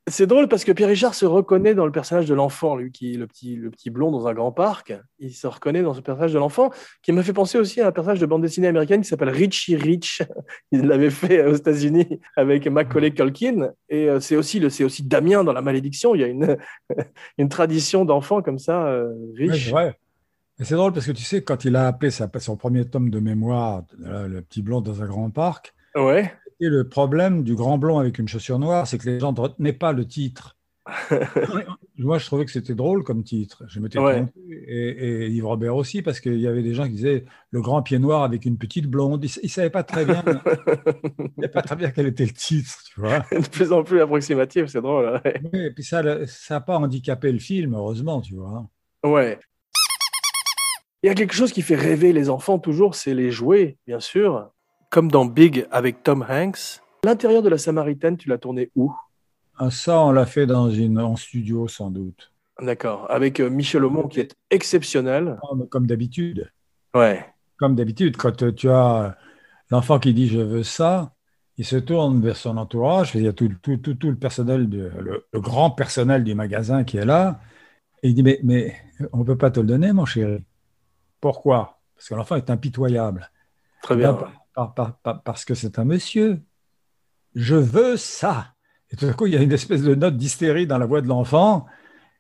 C'est drôle parce que Pierre Richard se reconnaît dans le personnage de l'enfant, lui qui est le petit, le petit blond dans un grand parc. Il se reconnaît dans ce personnage de l'enfant qui m'a fait penser aussi à un personnage de bande dessinée américaine qui s'appelle Richie Rich. Il l'avait fait aux États-Unis avec Macaulay Culkin. Et euh, c'est aussi, le- c'est aussi Damien dans La Malédiction. Il y a une, une tradition d'enfants comme ça, euh, Ouais, riche. c'est vrai. Mais c'est drôle parce que tu sais, quand il a appelé sa- son premier tome de mémoire, Le petit blond dans un grand parc, Ouais. Le problème du grand blond avec une chaussure noire, c'est que les gens ne retenaient pas le titre. Moi, je trouvais que c'était drôle comme titre. Je m'étais Ouais. trompé. Et, et Yves Robert aussi, parce qu'il y avait des gens qui disaient le grand pied noir avec une petite blonde. Ils ne savaient pas très bien, pas très bien quel était le titre, tu vois. de plus en plus approximatif, c'est drôle. Ouais. Oui, Et puis ça n'a pas handicapé le film, heureusement, tu vois. Ouais. Il y a quelque chose qui fait rêver les enfants toujours, c'est les jouets, bien sûr. Comme dans Big avec Tom Hanks. L'intérieur de la Samaritaine, tu l'as tourné où? Ah, Ça, on l'a fait dans une, en studio, sans doute. D'accord. Avec euh, Michel Aumont qui est exceptionnel. Comme, comme d'habitude. Ouais. Comme d'habitude, quand euh, tu as l'enfant qui dit je veux ça, il se tourne vers son entourage, il y a tout, tout, tout, tout le personnel, de, le, le grand personnel du magasin qui est là, et il dit mais, mais on ne peut pas te le donner, mon chéri? Pourquoi? Parce que l'enfant est impitoyable. Très bien. Par- par- par- parce que c'est un monsieur. Je veux ça. Et tout à coup, il y a une espèce de note d'hystérie dans la voix de l'enfant.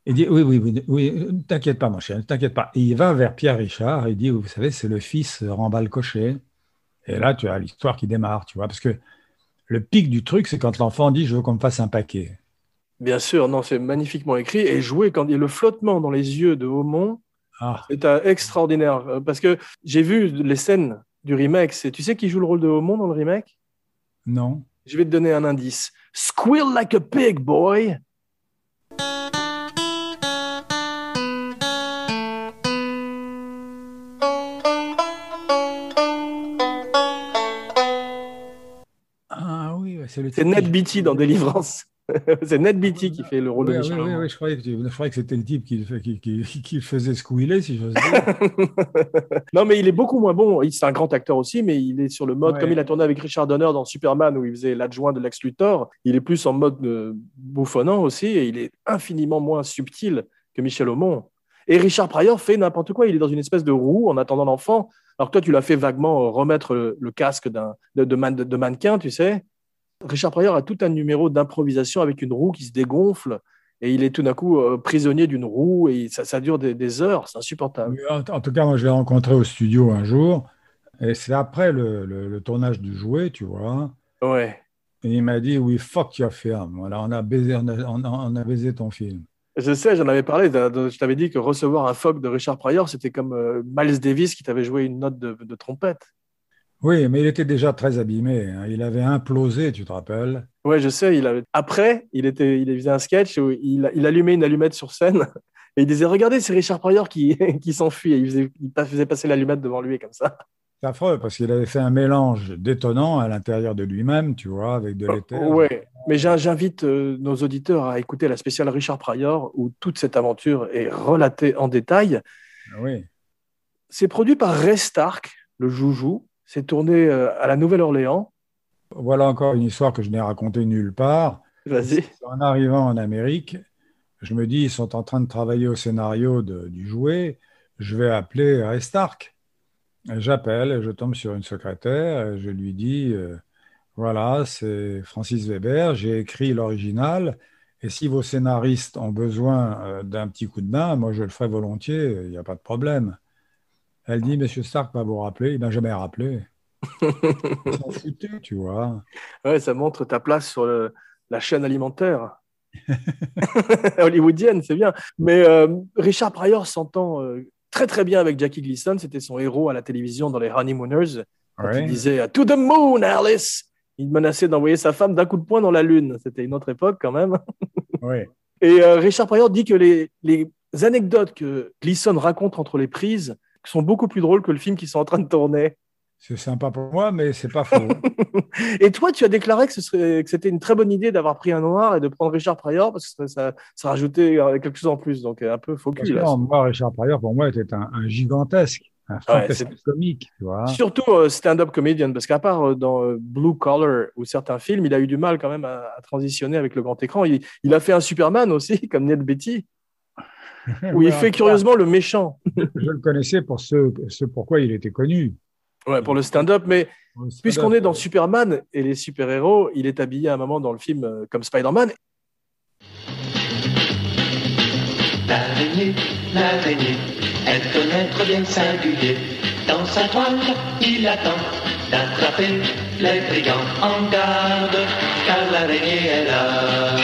Il dit Oui, oui, oui, oui, ne t'inquiète pas, mon chien, ne t'inquiète pas. Et il va vers Pierre Richard et il dit Vous savez, c'est le fils Rambal Cochet. Et là, tu as l'histoire qui démarre, tu vois, parce que le pic du truc, c'est quand l'enfant dit Je veux qu'on me fasse un paquet. Bien sûr, non, c'est magnifiquement écrit et joué quand il y a le flottement dans les yeux de Aumont, Ah, c'est extraordinaire. Parce que j'ai vu les scènes du remake. C'est- Tu sais qui joue le rôle de Aumont dans le remake? Non. Je vais te donner un indice. Squeal like a pig, boy. Ah oui, c'est le C'est Ned Beatty dans Délivrance. c'est Ned Beatty qui fait le rôle Oui, de Richard oui, Aumont. oui, je croyais que, tu- je croyais que c'était le type qui, le fait- qui, qui, qui le faisait squealer, si j'ose dire. non, mais il est beaucoup moins bon. Il- C'est un grand acteur aussi, mais il est sur le mode, Ouais. comme il a tourné avec Richard Donner dans Superman, où il faisait l'adjoint de Lex Luthor, il est plus en mode euh, bouffonnant aussi, et il est infiniment moins subtil que Michel Aumont. Et Richard Pryor fait n'importe quoi. Il est dans une espèce de roue en attendant l'enfant. Alors que toi, tu l'as fait vaguement euh, remettre le, le casque d'un, de, de man- de mannequin, tu sais. Richard Pryor a tout un numéro d'improvisation avec une roue qui se dégonfle. Et il est tout d'un coup euh, prisonnier d'une roue et ça, ça dure des, des heures. C'est insupportable. En, tout cas, moi, je l'ai rencontré au studio un jour, et c'est après le, le- le tournage du jouet, tu vois. Ouais. Et il m'a dit, oui, fuck your film. Voilà, on a baisé, on a, on a- on a baisé ton film. Je sais, j'en avais parlé. je t'avais dit que recevoir un phoque de Richard Pryor, c'était comme euh, Miles Davis qui t'avait joué une note de, de trompette. Oui, mais il était déjà très abîmé. hein. Il avait implosé, tu te rappelles? Ouais, je sais. Il avait... Après, il, était, il faisait un sketch où il, il allumait une allumette sur scène et il disait Regardez, c'est Richard Pryor qui, qui s'enfuit. Et il faisait, il faisait passer l'allumette devant lui comme ça. C'est affreux, parce qu'il avait fait un mélange détonnant à l'intérieur de lui-même, tu vois, avec de l'éther. Ouais. Mais j'in- j'invite euh, nos auditeurs à écouter la spéciale Richard Pryor où toute cette aventure est relatée en détail. Oui. C'est produit par Ray Stark, le joujou. C'est tourné euh, à la Nouvelle-Orléans. Voilà encore une histoire que je n'ai racontée nulle part. Vas-y. En arrivant en Amérique, je me dis, ils sont en train de travailler au scénario de- du jouet, je vais appeler Ray Stark. J'appelle, et je tombe sur une secrétaire, et je lui dis, euh, voilà, c'est Francis Weber, j'ai écrit l'original, et si vos scénaristes ont besoin euh, d'un petit coup de main, moi je le ferai volontiers, il n'y a pas de problème. Elle dit, Monsieur Stark va vous rappeler, il m'a jamais rappelé. Il s'en foutait, tu vois. Ouais, ça montre ta place sur le- la chaîne alimentaire hollywoodienne, c'est bien. Mais euh, Richard Pryor s'entend euh, très très bien avec Jackie Gleason. C'était son héros à la télévision dans les Honeymooners. Quand Ouais. Il disait To the moon, Alice Il menaçait d'envoyer sa femme d'un coup de poing dans la lune. C'était une autre époque quand même. Ouais. Et euh, Richard Pryor dit que les, les anecdotes que Gleason raconte entre les prises sont beaucoup plus drôles que le film qu'ils sont en train de tourner. C'est sympa pour moi, mais c'est pas faux. Et toi, tu as déclaré que ce serait- que c'était une très bonne idée d'avoir pris un noir et de prendre Richard Pryor parce que ça, ça rajoutait euh, quelque chose en plus. Donc, euh, un peu faux cul. non, moi, Richard Pryor, pour moi, était un, un gigantesque, un fantastique comique, tu vois. Surtout euh, stand-up comédien, parce qu'à part euh, dans euh, Blue Collar ou certains films, il a eu du mal quand même à, à transitionner avec le grand écran. Il, il a fait un Superman aussi, comme Ned Beatty, où Ouais, il fait curieusement le méchant. Je le connaissais pour ce, ce pourquoi il était connu. Ouais, pour le stand-up, mais puisqu'on est dans Superman et les super-héros, il est habillé à un moment dans le film euh, comme Spider-Man. L'araignée, l'araignée, elle connaît trop bien le singulier. Dans sa toile, il attend d'attraper les brigands en garde, car l'araignée est là.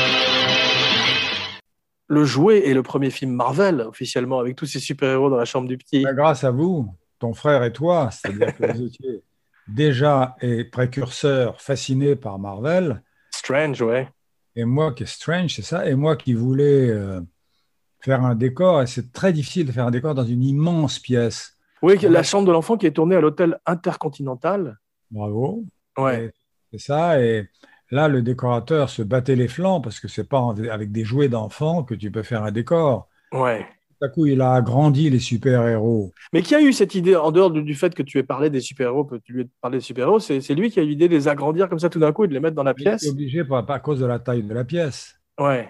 Le jouet est le premier film Marvel, officiellement, avec tous ces super-héros dans la chambre du petit. Ben, grâce à vous, ton frère et toi, c'est-à-dire que vous étiez déjà et précurseur fasciné par Marvel, Strange, ouais. et moi qui est Strange, c'est ça, et moi qui voulais euh, faire un décor, et c'est très difficile de faire un décor dans une immense pièce. Oui, la chambre de l'enfant qui est tournée à l'hôtel Intercontinental. Bravo. Ouais. C'est ça, et là, le décorateur se battait les flancs parce que c'est pas avec des jouets d'enfants que tu peux faire un décor. Ouais. Tout à coup, il a agrandi les super-héros. Mais qui a eu cette idée, en dehors du, fait que tu aies parlé des super-héros, que tu lui aies parlé des super-héros, c'est c'est lui qui a eu l'idée de les agrandir comme ça tout d'un coup et de les mettre dans la Il pièce? obligé pas, pas à cause de la taille de la pièce. Ouais.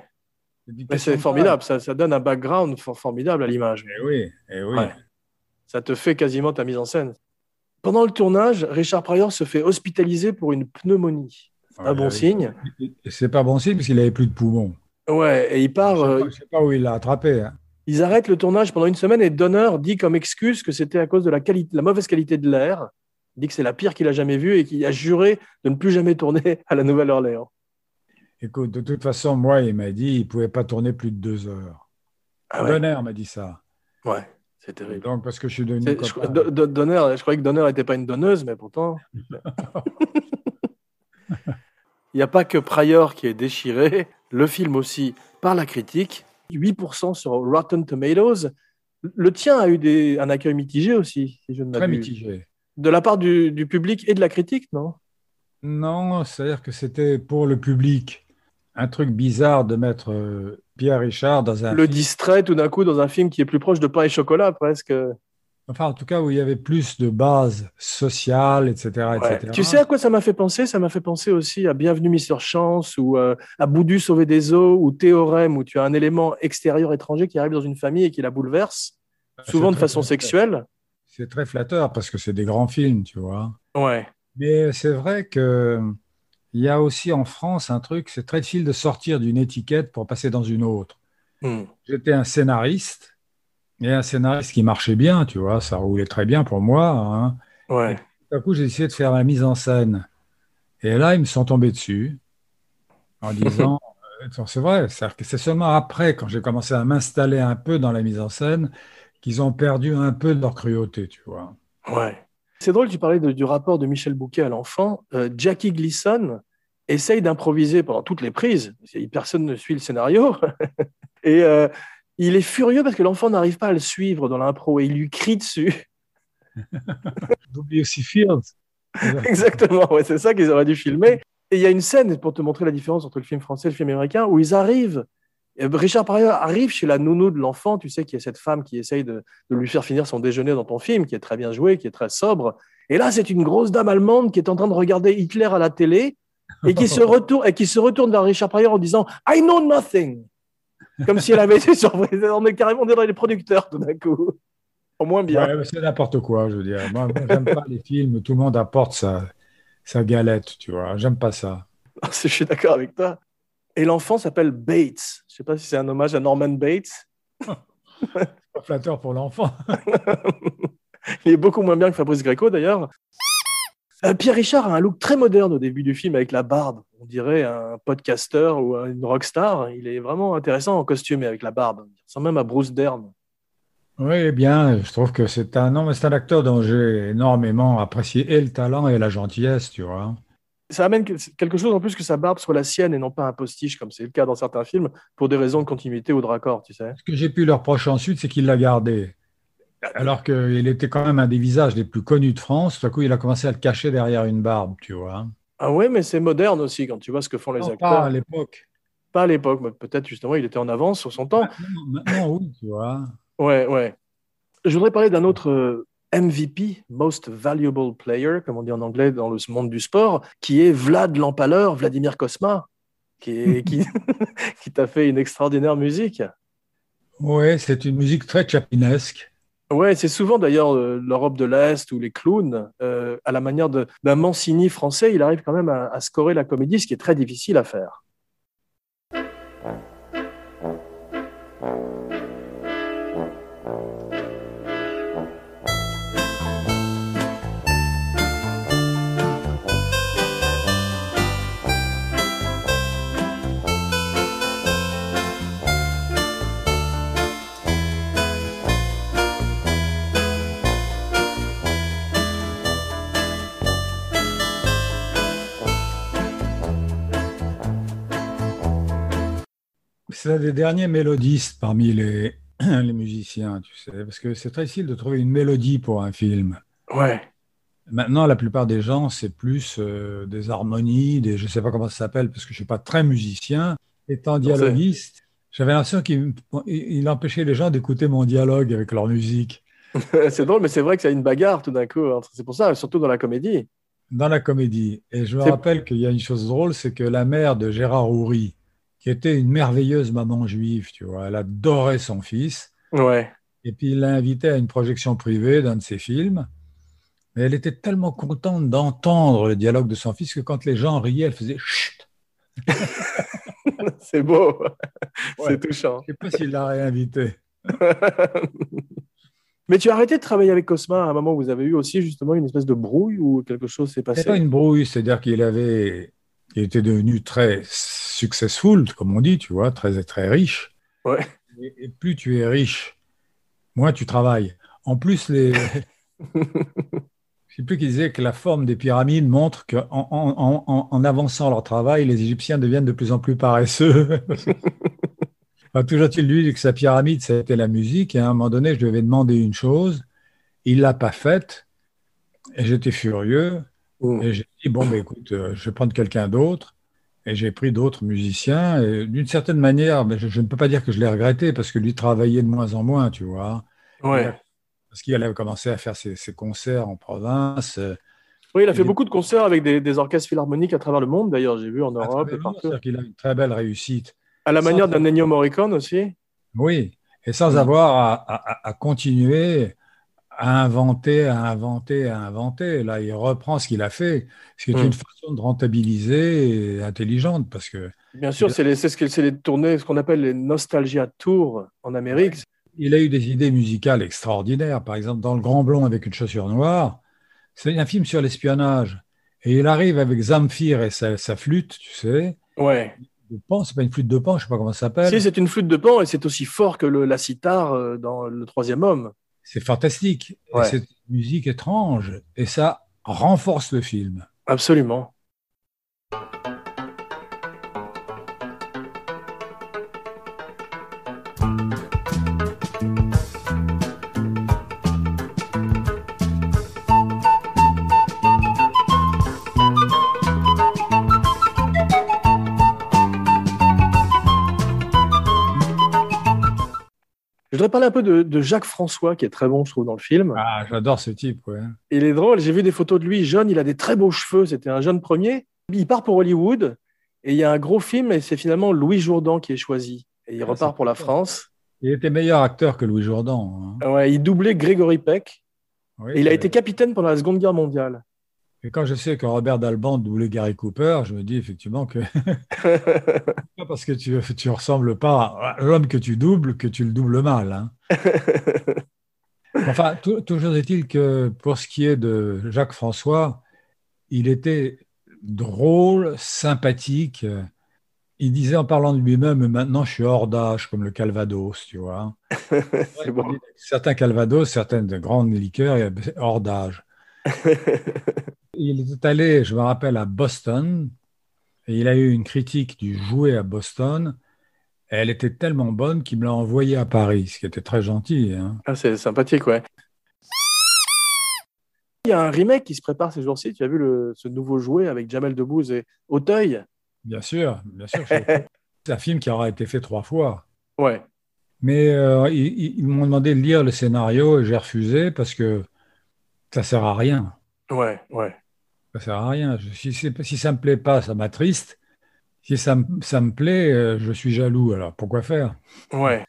C'est c'est formidable, ça, ça donne un background for- formidable à l'image. Eh oui, eh oui. Ouais. Ça te fait quasiment ta mise en scène. Pendant le tournage, Richard Pryor se fait hospitaliser pour une pneumonie. Un Ouais, bon signe. C'est pas bon signe parce qu'il avait plus de poumons. Ouais, et il part. Je sais euh, pas- sais pas où il l'a attrapé. hein. Ils arrêtent le tournage pendant une semaine et Donner dit comme excuse que c'était à cause de la, qualité, la mauvaise qualité de l'air. Il dit que c'est la pire qu'il a jamais vue et qu'il a juré de ne plus jamais tourner à la Nouvelle-Orléans. Écoute, de toute façon, moi, il m'a dit il pouvait pas tourner plus de deux heures. Ah ouais, Donner m'a dit ça. ouais c'est terrible. Donc, parce que je suis devenu C'est- je, copain. Do- Do- Donner, je croyais que Donner n'était pas une donneuse, mais pourtant. Il n'y a pas que Pryor qui est déchiré, le film aussi par la critique. 8% sur Rotten Tomatoes. Le tien a eu des, un accueil mitigé aussi, si je ne Très mitigé. De la part du, du public et de la critique, non? Non, c'est-à-dire que c'était pour le public un truc bizarre de mettre euh, Pierre Richard dans un Le film. distrait tout d'un coup dans un film qui est plus proche de pain et chocolat presque. Enfin, en tout cas, où il y avait plus de bases sociales, etc. Ouais. etc. Tu sais à quoi ça m'a fait penser? Ça m'a fait penser aussi à Bienvenue Mister Chance ou euh, à Boudu sauver des eaux ou Théorème où tu as un élément extérieur étranger qui arrive dans une famille et qui la bouleverse, souvent C'est de façon flatteur. sexuelle. C'est très flatteur parce que c'est des grands films, tu vois. Ouais. Mais c'est vrai que il y a aussi en France un truc, c'est très difficile de sortir d'une étiquette pour passer dans une autre. Hmm. J'étais un scénariste, et un scénariste qui marchait bien, tu vois, ça roulait très bien pour moi. hein. Ouais. Tout à coup, j'ai essayé de faire la mise en scène. Et là, ils me sont tombés dessus en disant, euh, c'est vrai, c'est seulement après, quand j'ai commencé à m'installer un peu dans la mise en scène, qu'ils ont perdu un peu de leur cruauté, tu vois. Ouais. C'est drôle, tu parlais de- du rapport de Michel Bouquet à l'enfant. Euh, Jackie Gleason essaye d'improviser pendant toutes les prises. Personne ne suit le scénario. et euh, il est furieux parce que l'enfant n'arrive pas à le suivre dans l'impro et il lui crie dessus. J'oublie aussi. Exactement, ouais, c'est ça qu'ils auraient dû filmer. Et il y a une scène, pour te montrer la différence entre le film français et le film américain, où ils arrivent. et Richard Pryor arrive chez la nounou de l'enfant, tu sais, qui est cette femme qui essaye de, de lui faire finir son déjeuner dans ton film, qui est très bien joué, qui est très sobre. Et là, c'est une grosse dame allemande qui est en train de regarder Hitler à la télé et qui se retourne, et qui se retourne vers Richard Pryor en disant I know nothing. Comme si elle avait été surprise. On est carrément dans les producteurs tout d'un coup. Au moins bien. Ouais, c'est n'importe quoi, je veux dire. Moi, moi, j'aime pas les films où tout le monde apporte sa, sa galette, tu vois. J'aime pas ça. Je suis d'accord avec toi. Et l'enfant s'appelle Bates. Je sais pas si c'est un hommage à Norman Bates. Pas flatteur pour l'enfant. Il est beaucoup moins bien que Fabrice Greco d'ailleurs. Euh, Pierre Richard a un look très moderne au début du film avec la barbe. On dirait un podcaster ou une rockstar. Il est vraiment intéressant en costume et avec la barbe. Sans même à Bruce Dern. Oui, bien, je trouve que c'est un, non, c'est un acteur dont j'ai énormément apprécié et le talent et la gentillesse, tu vois. Ça amène que- quelque chose en plus que sa barbe soit la sienne et non pas un postiche comme c'est le cas dans certains films pour des raisons de continuité ou de raccord, tu sais. Ce que j'ai pu leur reprocher ensuite, c'est qu'il l'a gardé. Alors qu'il était quand même un des visages les plus connus de France. Tout à coup, il a commencé à le cacher derrière une barbe, tu vois. Ah ouais, mais c'est moderne aussi quand tu vois ce que font les Non, acteurs. pas à l'époque. Pas à l'époque, mais peut-être justement il était en avance sur son temps. Maintenant, maintenant, oui, tu vois. Ouais, ouais. Je voudrais parler d'un autre euh, MVP, Most Valuable Player, comme on dit en anglais dans le monde du sport, qui est Vlad l'empaleur, Vladimir Kosma, qui, qui, qui t'a fait une extraordinaire musique. Oui, c'est une musique très chapinesque. Ouais, c'est souvent d'ailleurs euh, l'Europe de l'Est ou les clowns, euh, à la manière de- d'un Mancini français, il arrive quand même à scorer la comédie, ce qui est très difficile à faire. C'est un des derniers mélodistes parmi les, les musiciens, tu sais, parce que c'est très difficile de trouver une mélodie pour un film. Ouais, Maintenant, la plupart des gens, c'est plus euh, des harmonies, des, je ne sais pas comment ça s'appelle, parce que je ne suis pas très musicien. Étant dialoguiste, j'avais l'impression qu'il il empêchait les gens d'écouter mon dialogue avec leur musique. c'est drôle, mais c'est vrai que c'est une bagarre tout d'un coup. hein. C'est pour ça, surtout dans la comédie. dans la comédie. Et je me rappelle qu'il y a une chose drôle, c'est que la mère de Gérard Houry, qui était une merveilleuse maman juive, tu vois, elle adorait son fils. Ouais. Et puis il l'a invitée à une projection privée d'un de ses films. Mais elle était tellement contente d'entendre le dialogue de son fils que quand les gens riaient, elle faisait chut. C'est beau. Ouais. C'est touchant. Je ne sais pas s'il l'a réinvité. Mais tu as arrêté de travailler avec Cosma à un moment où vous avez eu aussi justement une espèce de brouille ou quelque chose s'est C'est pas passé une brouille, c'est-à-dire qu'il avait, il était devenu très successful, comme on dit, tu vois, très très riche. Ouais. Et, et plus tu es riche, moins tu travailles. En plus, les, je sais plus qui disait que la forme des pyramides montre qu'en en, en- en- en avançant leur travail, les Égyptiens deviennent de plus en plus paresseux. Enfin, toujours il lui que sa pyramide, c'était la musique. Et à un moment donné, je devais demander une chose. Il l'a pas faite. Et j'étais furieux. Mm. Et j'ai dit, bon, ben, écoute, euh, je vais prendre quelqu'un d'autre. Et j'ai pris d'autres musiciens. Et d'une certaine manière, ben, je, je ne peux pas dire que je l'ai regretté parce que lui travaillait de moins en moins, tu vois. Ouais. Parce qu'il avait commencé à faire ses, ses concerts en province. Oui, il a fait Il beaucoup de concerts avec des, des orchestres philharmoniques à travers le monde. D'ailleurs, j'ai vu en Europe et partout. C'est-à-dire qu'il a une très belle réussite. À la manière d'un Ennio Morricone aussi. Oui, et sans Mm. avoir à, à- à continuer à inventer, à inventer, à inventer. Là, il reprend ce qu'il a fait, ce qui est une façon de rentabiliser et intelligente, parce que Bien sûr, c'est ce c'est les tournées, ce qu'on appelle les Nostalgia Tours en Amérique. il a eu des idées musicales extraordinaires. Par exemple, dans Le Grand Blond avec une chaussure noire, c'est un film sur l'espionnage. Et il arrive avec Zamfir et sa, sa flûte, tu sais, Ouais. de pan, c'est pas une flûte de pan, je sais pas comment ça s'appelle. Si, c'est une flûte de pan et c'est aussi fort que le, la sitar euh, dans Le Troisième Homme. C'est fantastique. Ouais. c'est une musique étrange. Et ça renforce le film. Absolument. Voudrais parler un peu de, de Jacques François, qui est très bon, je trouve, dans le film. Ah, j'adore ce type, ouais. Il est drôle, j'ai vu des photos de lui jeune, il a des très beaux cheveux, c'était un jeune premier. Il part pour Hollywood et il y a un gros film et c'est finalement Louis Jourdan qui est choisi. Et il Ah, repart pour la. France. Il était meilleur acteur que Louis Jourdan. hein. Ouais, il doublait Grégory Peck Oui, et il a été capitaine pendant la Seconde Guerre mondiale. Et quand je sais que Robert Dalban doublait Gary Cooper, je me dis effectivement que pas parce que tu tu ressembles pas à l'homme que tu doubles que tu le doubles mal. hein. Enfin, tou- toujours est-il que pour ce qui est de Jacques François, il était drôle, sympathique. Il disait en parlant de lui-même, maintenant je suis hors d'âge comme le Calvados, tu vois. bon. Certains Calvados, certaines grandes liqueurs, a- hors d'âge. Il était allé, je me rappelle, à Boston et il a eu une critique du jouet à Boston. Et elle était tellement bonne qu'il me l'a envoyé à Paris, ce qui était très gentil. hein. Ah, c'est sympathique, ouais. Il y a un remake qui se prépare ces jours-ci. Tu as vu le- ce nouveau jouet avec Jamel Debbouze et Auteuil? Bien sûr, bien sûr. C'est un film qui aura été fait trois fois. Ouais. Mais euh, ils, ils- ils m'ont demandé de lire le scénario et j'ai refusé parce que ça sert à rien. Ouais, ouais. Ça sert à rien. Si, si ça me plaît pas, ça m'attriste. Si ça, me- ça me plaît, euh, je suis jaloux. Alors pourquoi faire? Ouais.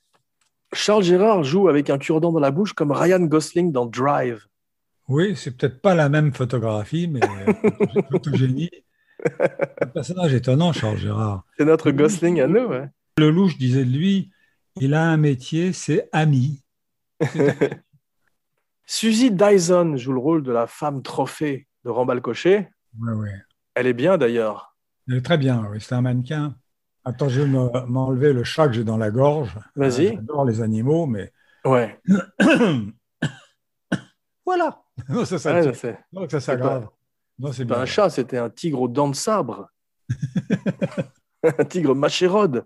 Charles Gérard joue avec un cure-dent dans la bouche comme Ryan Gosling dans Drive. Oui, c'est peut-être pas la même photographie, mais euh, photogénie. Un personnage étonnant, Charles Gérard. C'est notre Gosling à nous. ouais. Le louche disait de lui, il a un métier, c'est ami. Suzy Dyson joue le rôle de la femme trophée de Rambal Cochet. Ouais, ouais. Elle est bien d'ailleurs. Elle est très bien, oui, c'est un mannequin. Attends, je vais me- m'enlever le chat que j'ai dans la gorge. Vas-y. Euh, J'adore les animaux, mais Ouais. voilà. Non, ça, Ouais, non, s'aggrave. Non, c'est C'est pas bien. un chat, c'était un tigre aux dents de sabre. un tigre machérode.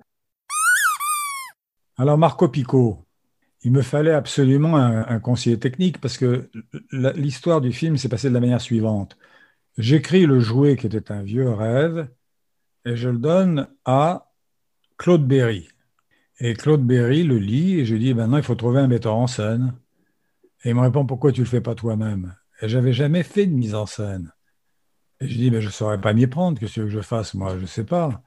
Alors, Marco Pico, il me fallait absolument un, conseiller technique parce que l'histoire du film s'est passée de la manière suivante. J'écris le jouet qui était un vieux rêve et je le donne à Claude Berry. Et Claude Berry le lit et je lui dis maintenant il faut trouver un metteur en scène. Et il me répond pourquoi tu le fais pas toi-même? Et j'avais jamais fait de mise en scène. Et je dis mais je saurais pas m'y prendre, qu'est-ce que je fasse moi? Je sais pas.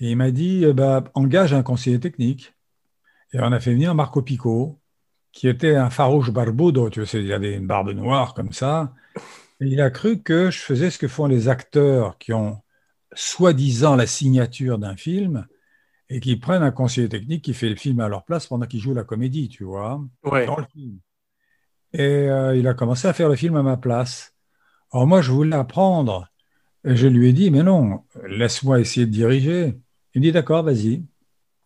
Et il m'a dit eh ben, engage un conseiller technique. Et on a fait venir Marco Pico. Qui était un farouche barbudo, tu sais, il avait une barbe noire comme ça. Et il a cru que je faisais ce que font les acteurs qui ont soi-disant la signature d'un film et qui prennent un conseiller technique qui fait le film à leur place pendant qu'ils jouent la comédie, tu vois, Ouais. dans le film. Et euh, il a commencé à faire le film à ma place. Alors moi, je voulais apprendre. Et je lui ai dit, mais non, laisse-moi essayer de diriger. Il me dit, d'accord, vas-y.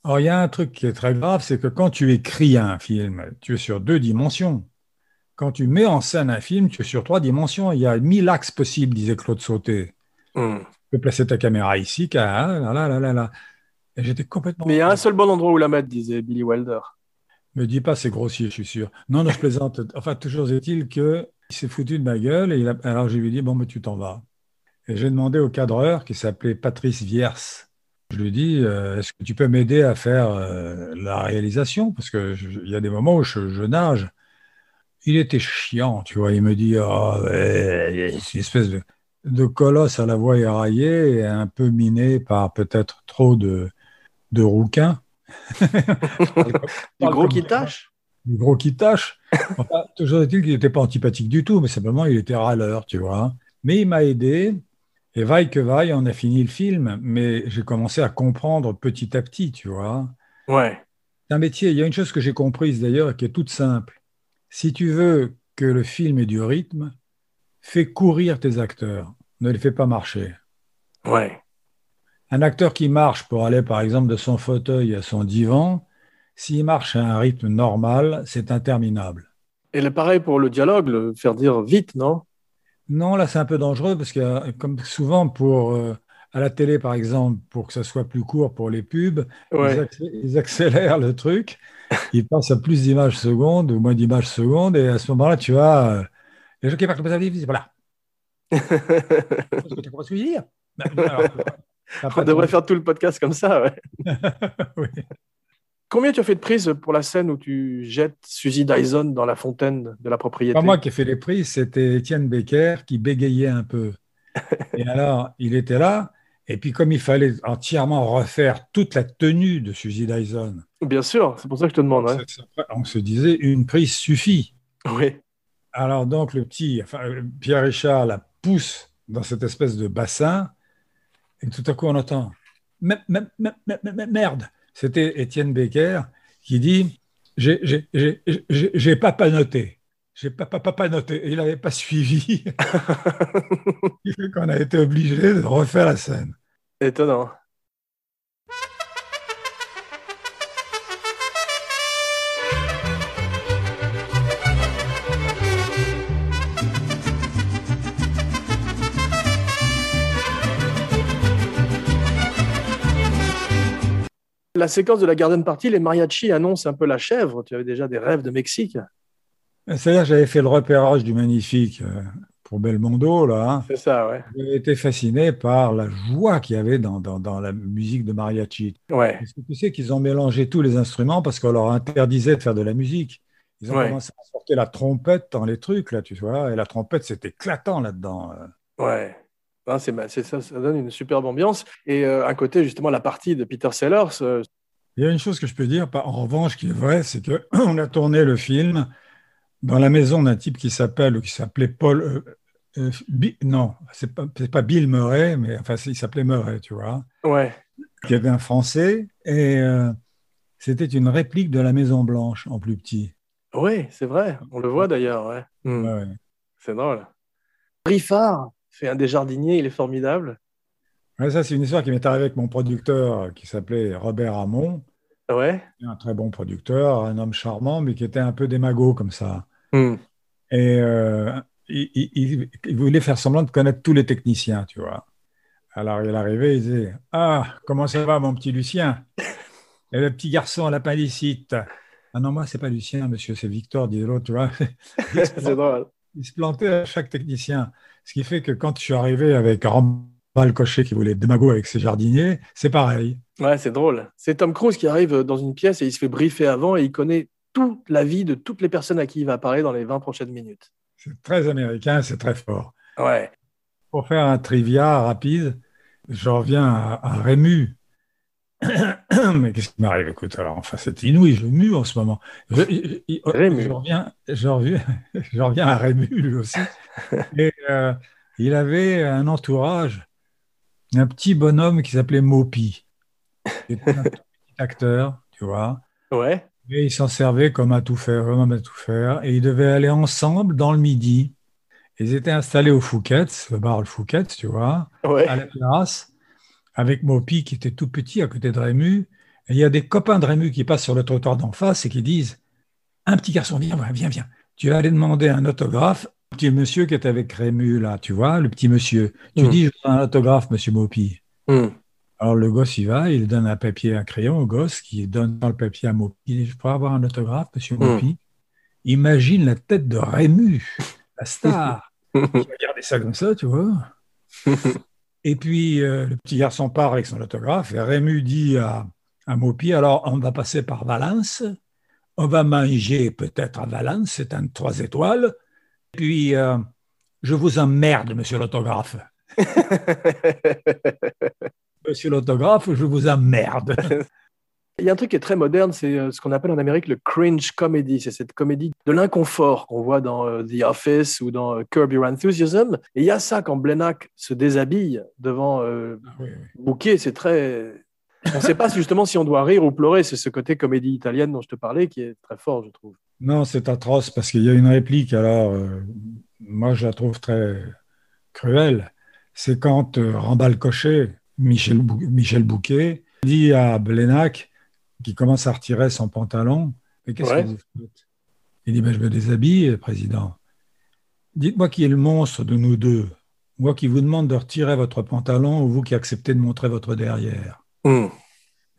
Alors il y a un truc qui est très grave, c'est que quand tu écris un film, tu es sur deux dimensions. Quand tu mets en scène un film, tu es sur trois dimensions. Il y a mille axes possibles, disait Claude Sauté. Hmm. Tu peux placer ta caméra ici, là, là, là, là, là, là. Et j'étais complètement... Mais il y a un seul bon endroit où la mettre, disait Billy Wilder. Me dis pas, c'est grossier, je suis sûr. Non, non, je plaisante. Enfin, toujours est-il que il s'est foutu de ma gueule. Et il a- Alors, je lui ai dit, bon, mais tu t'en vas. Et j'ai demandé au cadreur qui s'appelait Patrice Viers. Je lui dit, euh, est-ce que tu peux m'aider à faire euh, la réalisation? Parce que je- il y a des moments où je, je nage. Il était chiant, tu vois. Il me dit, oh, c'est une espèce de, de colosse à la voix éraillée et un peu miné par peut-être trop de, de rouquins. Du gros qui tâche du gros qui tâche. Enfin, toujours est-il qu'il n'était pas antipathique du tout, mais simplement il était râleur, tu vois. Mais il m'a aidé, et vaille que vaille, on a fini le film, mais j'ai commencé à comprendre petit à petit, tu vois. Ouais. C'est un métier, il y a une chose que j'ai comprise d'ailleurs qui est toute simple. Si tu veux que le film ait du rythme, fais courir tes acteurs, ne les fais pas marcher. Ouais. Un acteur qui marche pour aller par exemple de son fauteuil à son divan, s'il marche à un rythme normal, c'est interminable. Et le pareil pour le dialogue, le faire dire vite, non? Non, là, c'est un peu dangereux parce que, euh, comme souvent pour euh, à la télé, par exemple, pour que ça soit plus court pour les pubs, ils, accélèrent le truc, ils passent à plus d'images secondes ou moins d'images secondes, et à ce moment-là, tu as euh, les gens qui parlent comme ça, ils disent voilà. Que tu comprends ce que je veux dire alors, On devrait de- faire tout le podcast comme ça, ouais. Oui. Combien tu as fait de prises pour la scène où tu jettes Suzy Dyson dans la fontaine de la propriété? Pas moi qui ai fait les prises, c'était Étienne Becker qui bégayait un peu. Et alors, il était là, et puis comme il fallait entièrement refaire toute la tenue de Suzy Dyson, Bien sûr, c'est pour ça que je te demande. ouais. on se disait une prise suffit. Oui. Alors donc le petit, enfin, Pierre Richard la pousse dans cette espèce de bassin, et tout à coup on entend Me- me- me- me- me- merde. C'était Étienne Becker qui dit j'ai pas pas noté. J'ai pas pas pas pas noté. Et il n'avait pas suivi. Il fait qu'on a été obligé de refaire la scène. Étonnant. La séquence de la garden party, les mariachis annoncent un peu la chèvre. Tu avais déjà des rêves de Mexique. C'est-à-dire j'avais fait le repérage du magnifique euh, pour Belmondo là. hein. C'est ça, ouais. J'ai été fasciné par la joie qu'il y avait dans, dans, dans la musique de mariachi. Ouais. Parce que tu sais qu'ils ont mélangé tous les instruments parce qu'on leur interdisait de faire de la musique. Ils ont Ouais. commencé à sortir la trompette dans les trucs, là, tu vois. Et la trompette, c'est éclatant là-dedans. euh. Ouais. Non, c'est ça, ça donne une superbe ambiance. Et euh, à côté, justement, la partie de Peter Sellers. euh, Il y a une chose que je peux dire, en revanche, qui est vraie, c'est qu'on a tourné le film dans la maison d'un type qui s'appelle, ou qui s'appelait Paul. euh, euh, Bi- non, c'est pas, pas Bill Murray, mais enfin, il s'appelait Murray, tu vois. ouais. qui avait un Français, et euh, c'était une réplique de la Maison Blanche en plus petit. Oui, c'est vrai. On le voit d'ailleurs. Ouais. Hmm. Ouais, ouais. C'est drôle. Riffard fait un des jardiniers, il est formidable. Ouais, ça, c'est une histoire qui m'est arrivée avec mon producteur euh, qui s'appelait Robert Hamon, Ouais. un très bon producteur, un homme charmant, mais qui était un peu démago comme ça. Hmm. Et euh, il, il- il- il voulait faire semblant de connaître tous les techniciens, tu vois. Alors il arrivait, il disait Ah, comment ça va, mon petit Lucien? Et le petit garçon à l'appendicite. Ah non, moi, c'est pas Lucien, monsieur, c'est Victor, disait l'autre, tu vois. c'est drôle. il se plantait à chaque technicien. Ce qui fait que quand je suis arrivé avec Rambal Cochet qui voulait être démago avec ses jardiniers, c'est pareil. Ouais, c'est drôle. C'est Tom Cruise qui arrive dans une pièce et il se fait briefer avant et il connaît toute la vie de toutes les personnes à qui il va parler dans les 20 prochaines minutes. C'est très américain, c'est très fort. Ouais. Pour faire un trivia rapide, je reviens à, à Rému. Mais qu'est-ce qui m'arrive? Écoute, alors, enfin, c'est inouï, je mue en ce moment. Je, je- je- Rému. je reviens, je, reviens, je reviens à Rému, lui aussi. Et euh, il avait un entourage, un petit bonhomme qui s'appelait Mopi. C'était un petit acteur, tu vois. Ouais. Et il s'en servait comme à tout faire, comme à tout faire. Et ils devaient aller ensemble dans le midi. Ils étaient installés au Fouquet's, le bar le Fouquet's, tu vois Ouais. à la terrasse avec Mopi qui était tout petit à côté de Rému. Et il y a des copains de Rému qui passent sur le trottoir d'en face et qui disent Un petit garçon, viens, viens, viens, viens. Tu vas aller demander un autographe. Le petit monsieur qui est avec Rému, là, tu vois, le petit monsieur. Tu Mm. dis Je veux un autographe, monsieur Mopi. Hmm. Alors le gosse, il va, il donne un papier, un crayon au gosse qui donne dans le papier à Mopi. Il dit Je pourrais avoir un autographe, monsieur. Mopi Imagine la tête de Rému, la star. Va garder ça comme ça, tu vois. Et puis, euh, le petit garçon part avec son autographe et Rému dit à, à Mopi, alors on va passer par Valence, on va manger peut-être à Valence, c'est un de trois étoiles, puis euh, je vous emmerde, monsieur l'autographe. Monsieur l'autographe, je vous emmerde. Il y a un truc qui est très moderne, c'est euh, ce qu'on appelle en Amérique le cringe comedy. C'est cette comédie de l'inconfort qu'on voit dans euh, The Office ou dans Curb Your Enthusiasm. Et il y a ça quand Blenac se déshabille devant euh, Bouquet. C'est très. On ne sait pas justement si on doit rire ou pleurer. C'est ce côté comédie italienne dont je te parlais qui est très fort, je trouve. Non, c'est atroce parce qu'il y a une réplique, alors euh, moi je la trouve très cruelle. C'est quand euh, Rambal Cochet, Michel, Bou- Michel Bouquet, dit à Blénac, qui commence à retirer son pantalon, Mais qu'est-ce Ouais. que vous faites? Il dit ben, Je me déshabille, président. Dites-moi qui est le monstre de nous deux. Moi qui vous demande de retirer votre pantalon ou vous qui acceptez de montrer votre derrière. Hmm.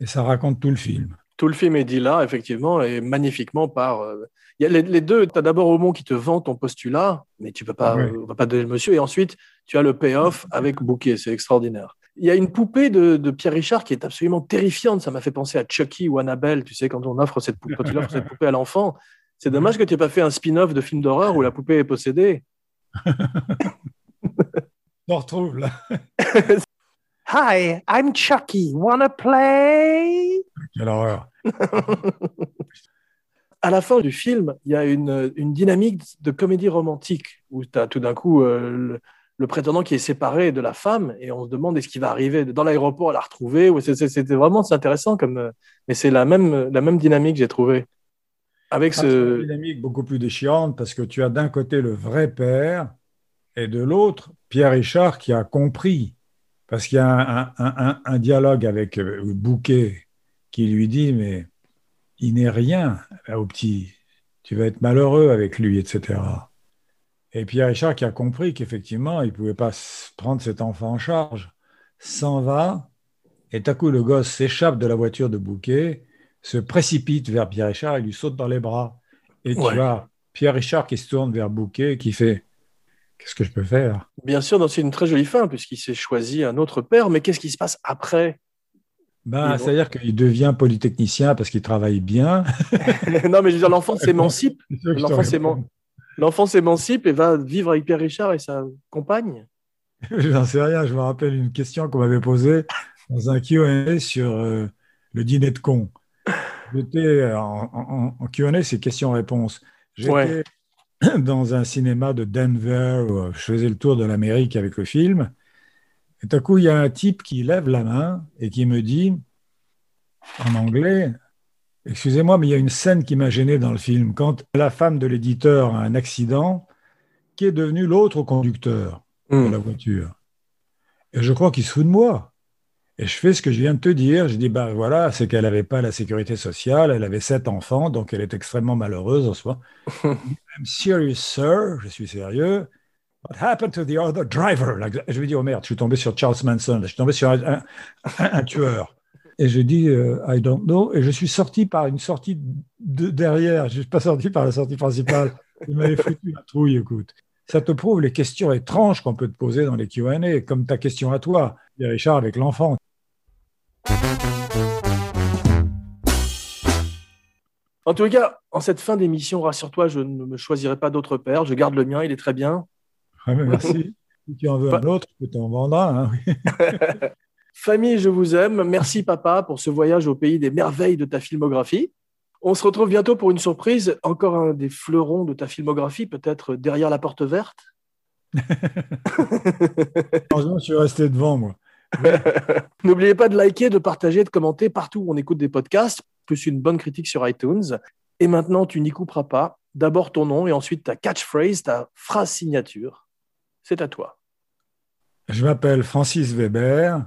Et ça raconte tout le film. Tout le film est dit là, effectivement, et magnifiquement par. euh, Il y a les, les deux. Tu as d'abord Aumont qui te vend ton postulat, mais tu peux pas, Ouais. on va pas donner le monsieur. Et ensuite, tu as le payoff avec Bouquet. C'est extraordinaire. Il y a une poupée de, de Pierre Richard qui est absolument terrifiante. Ça m'a fait penser à Chucky ou Annabelle. Tu sais, quand on offre cette poupée, quand tu offres cette poupée à l'enfant. C'est dommage que tu n'aies pas fait un spin-off de film d'horreur où la poupée est possédée. On retrouve là. Hi, I'm Chucky. Wanna play? Quelle horreur. à la fin du film, il y a une, une dynamique de comédie romantique où tu as tout d'un coup euh, le, le prétendant qui est séparé de la femme et on se demande est-ce qu'il va arriver dans l'aéroport à la retrouver. C'était vraiment intéressant, comme, euh, mais c'est la même, la même dynamique j'ai trouvé. Avec Ah, c'est une ce. dynamique beaucoup plus déchirante parce que tu as d'un côté le vrai père et de l'autre Pierre Richard qui a compris. Parce qu'il y a un, un- un- un dialogue avec euh, Bouquet qui lui dit Mais il n'est rien là, au petit, tu vas être malheureux avec lui, etc. Et Pierre Richard qui a compris qu'effectivement, il ne pouvait pas prendre cet enfant en charge, s'en va, et tout à coup, le gosse s'échappe de la voiture de Bouquet, se précipite vers Pierre Richard et lui saute dans les bras. Et Ouais. tu as Pierre Richard qui se tourne vers Bouquet et qui fait Qu'est-ce que je peux faire? Bien sûr, c'est une très jolie fin puisqu'il s'est choisi un autre père, mais qu'est-ce qui se passe après? Ben, Et C'est-à-dire qu'il devient polytechnicien parce qu'il travaille bien. Non, mais je veux dire, l'enfant s'émancipe. L'enfant s'émancipe et va vivre avec Pierre Richard et sa compagne. Je n'en sais rien. Je me rappelle une question qu'on m'avait posée dans un QA sur euh, le dîner de con. J'étais en, en, en QA, c'est questions-réponses. J'étais Ouais. dans un cinéma de Denver où je faisais le tour de l'Amérique avec le film. Et tout à coup, il y a un type qui lève la main et qui me dit en anglais Excusez-moi, mais il y a une scène qui m'a gêné dans le film. Quand la femme de l'éditeur a un accident, qui est devenu l'autre conducteur de Hmm. la voiture? Et je crois qu'il se fout de moi. Et je fais ce que je viens de te dire. Je dis, ben voilà, c'est qu'elle n'avait pas la sécurité sociale, elle avait sept enfants, donc elle est extrêmement malheureuse en soi. I'm serious, sir, je suis sérieux. What happened to the other driver? Je lui dis, oh merde, je suis tombé sur Charles Manson, je suis tombé sur un, un- un- un tueur. Et je dis, euh, I don't know. Et je suis sorti par une sortie de derrière, je ne suis pas sorti par la sortie principale. Il m'avait foutu la trouille, écoute. Ça te prouve les questions étranges qu'on peut te poser dans les Q&A, comme ta question à toi, Pierre Richard, avec l'enfant. En tout cas, en cette fin d'émission, rassure-toi, je ne me choisirai pas d'autre père. Je garde le mien, il est très bien. Ah, mais merci. si tu en veux un autre, un. hein, oui. Famille, je vous aime. Merci papa pour ce voyage au pays des merveilles de ta filmographie. On se retrouve bientôt pour une surprise, encore un des fleurons de ta filmographie, peut-être derrière la porte verte. Heureusement, je suis resté devant, moi. N'oubliez pas de liker, de partager, de commenter partout où on écoute des podcasts, plus une bonne critique sur iTunes. Et maintenant, tu n'y couperas pas. D'abord ton nom et ensuite ta catchphrase, ta phrase signature. C'est à toi. Je m'appelle Francis Weber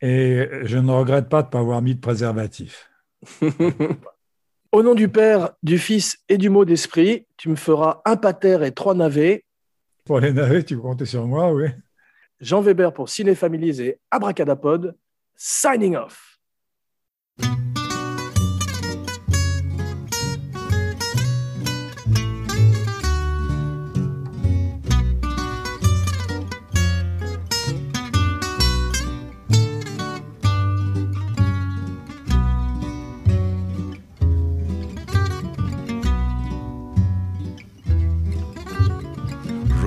et je ne regrette pas de ne pas avoir mis de préservatif. Au nom du Père, du Fils et du mot d'esprit, tu me feras un pater et trois navets. Pour les navets, tu comptes sur moi, oui. Jean Weber pour Ciné et Abracadapod, signing off.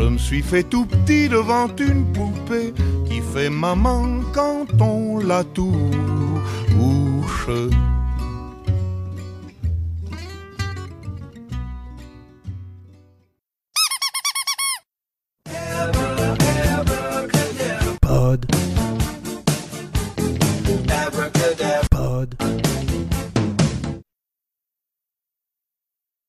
Je me suis fait tout petit devant une poupée qui fait maman quand on la touche.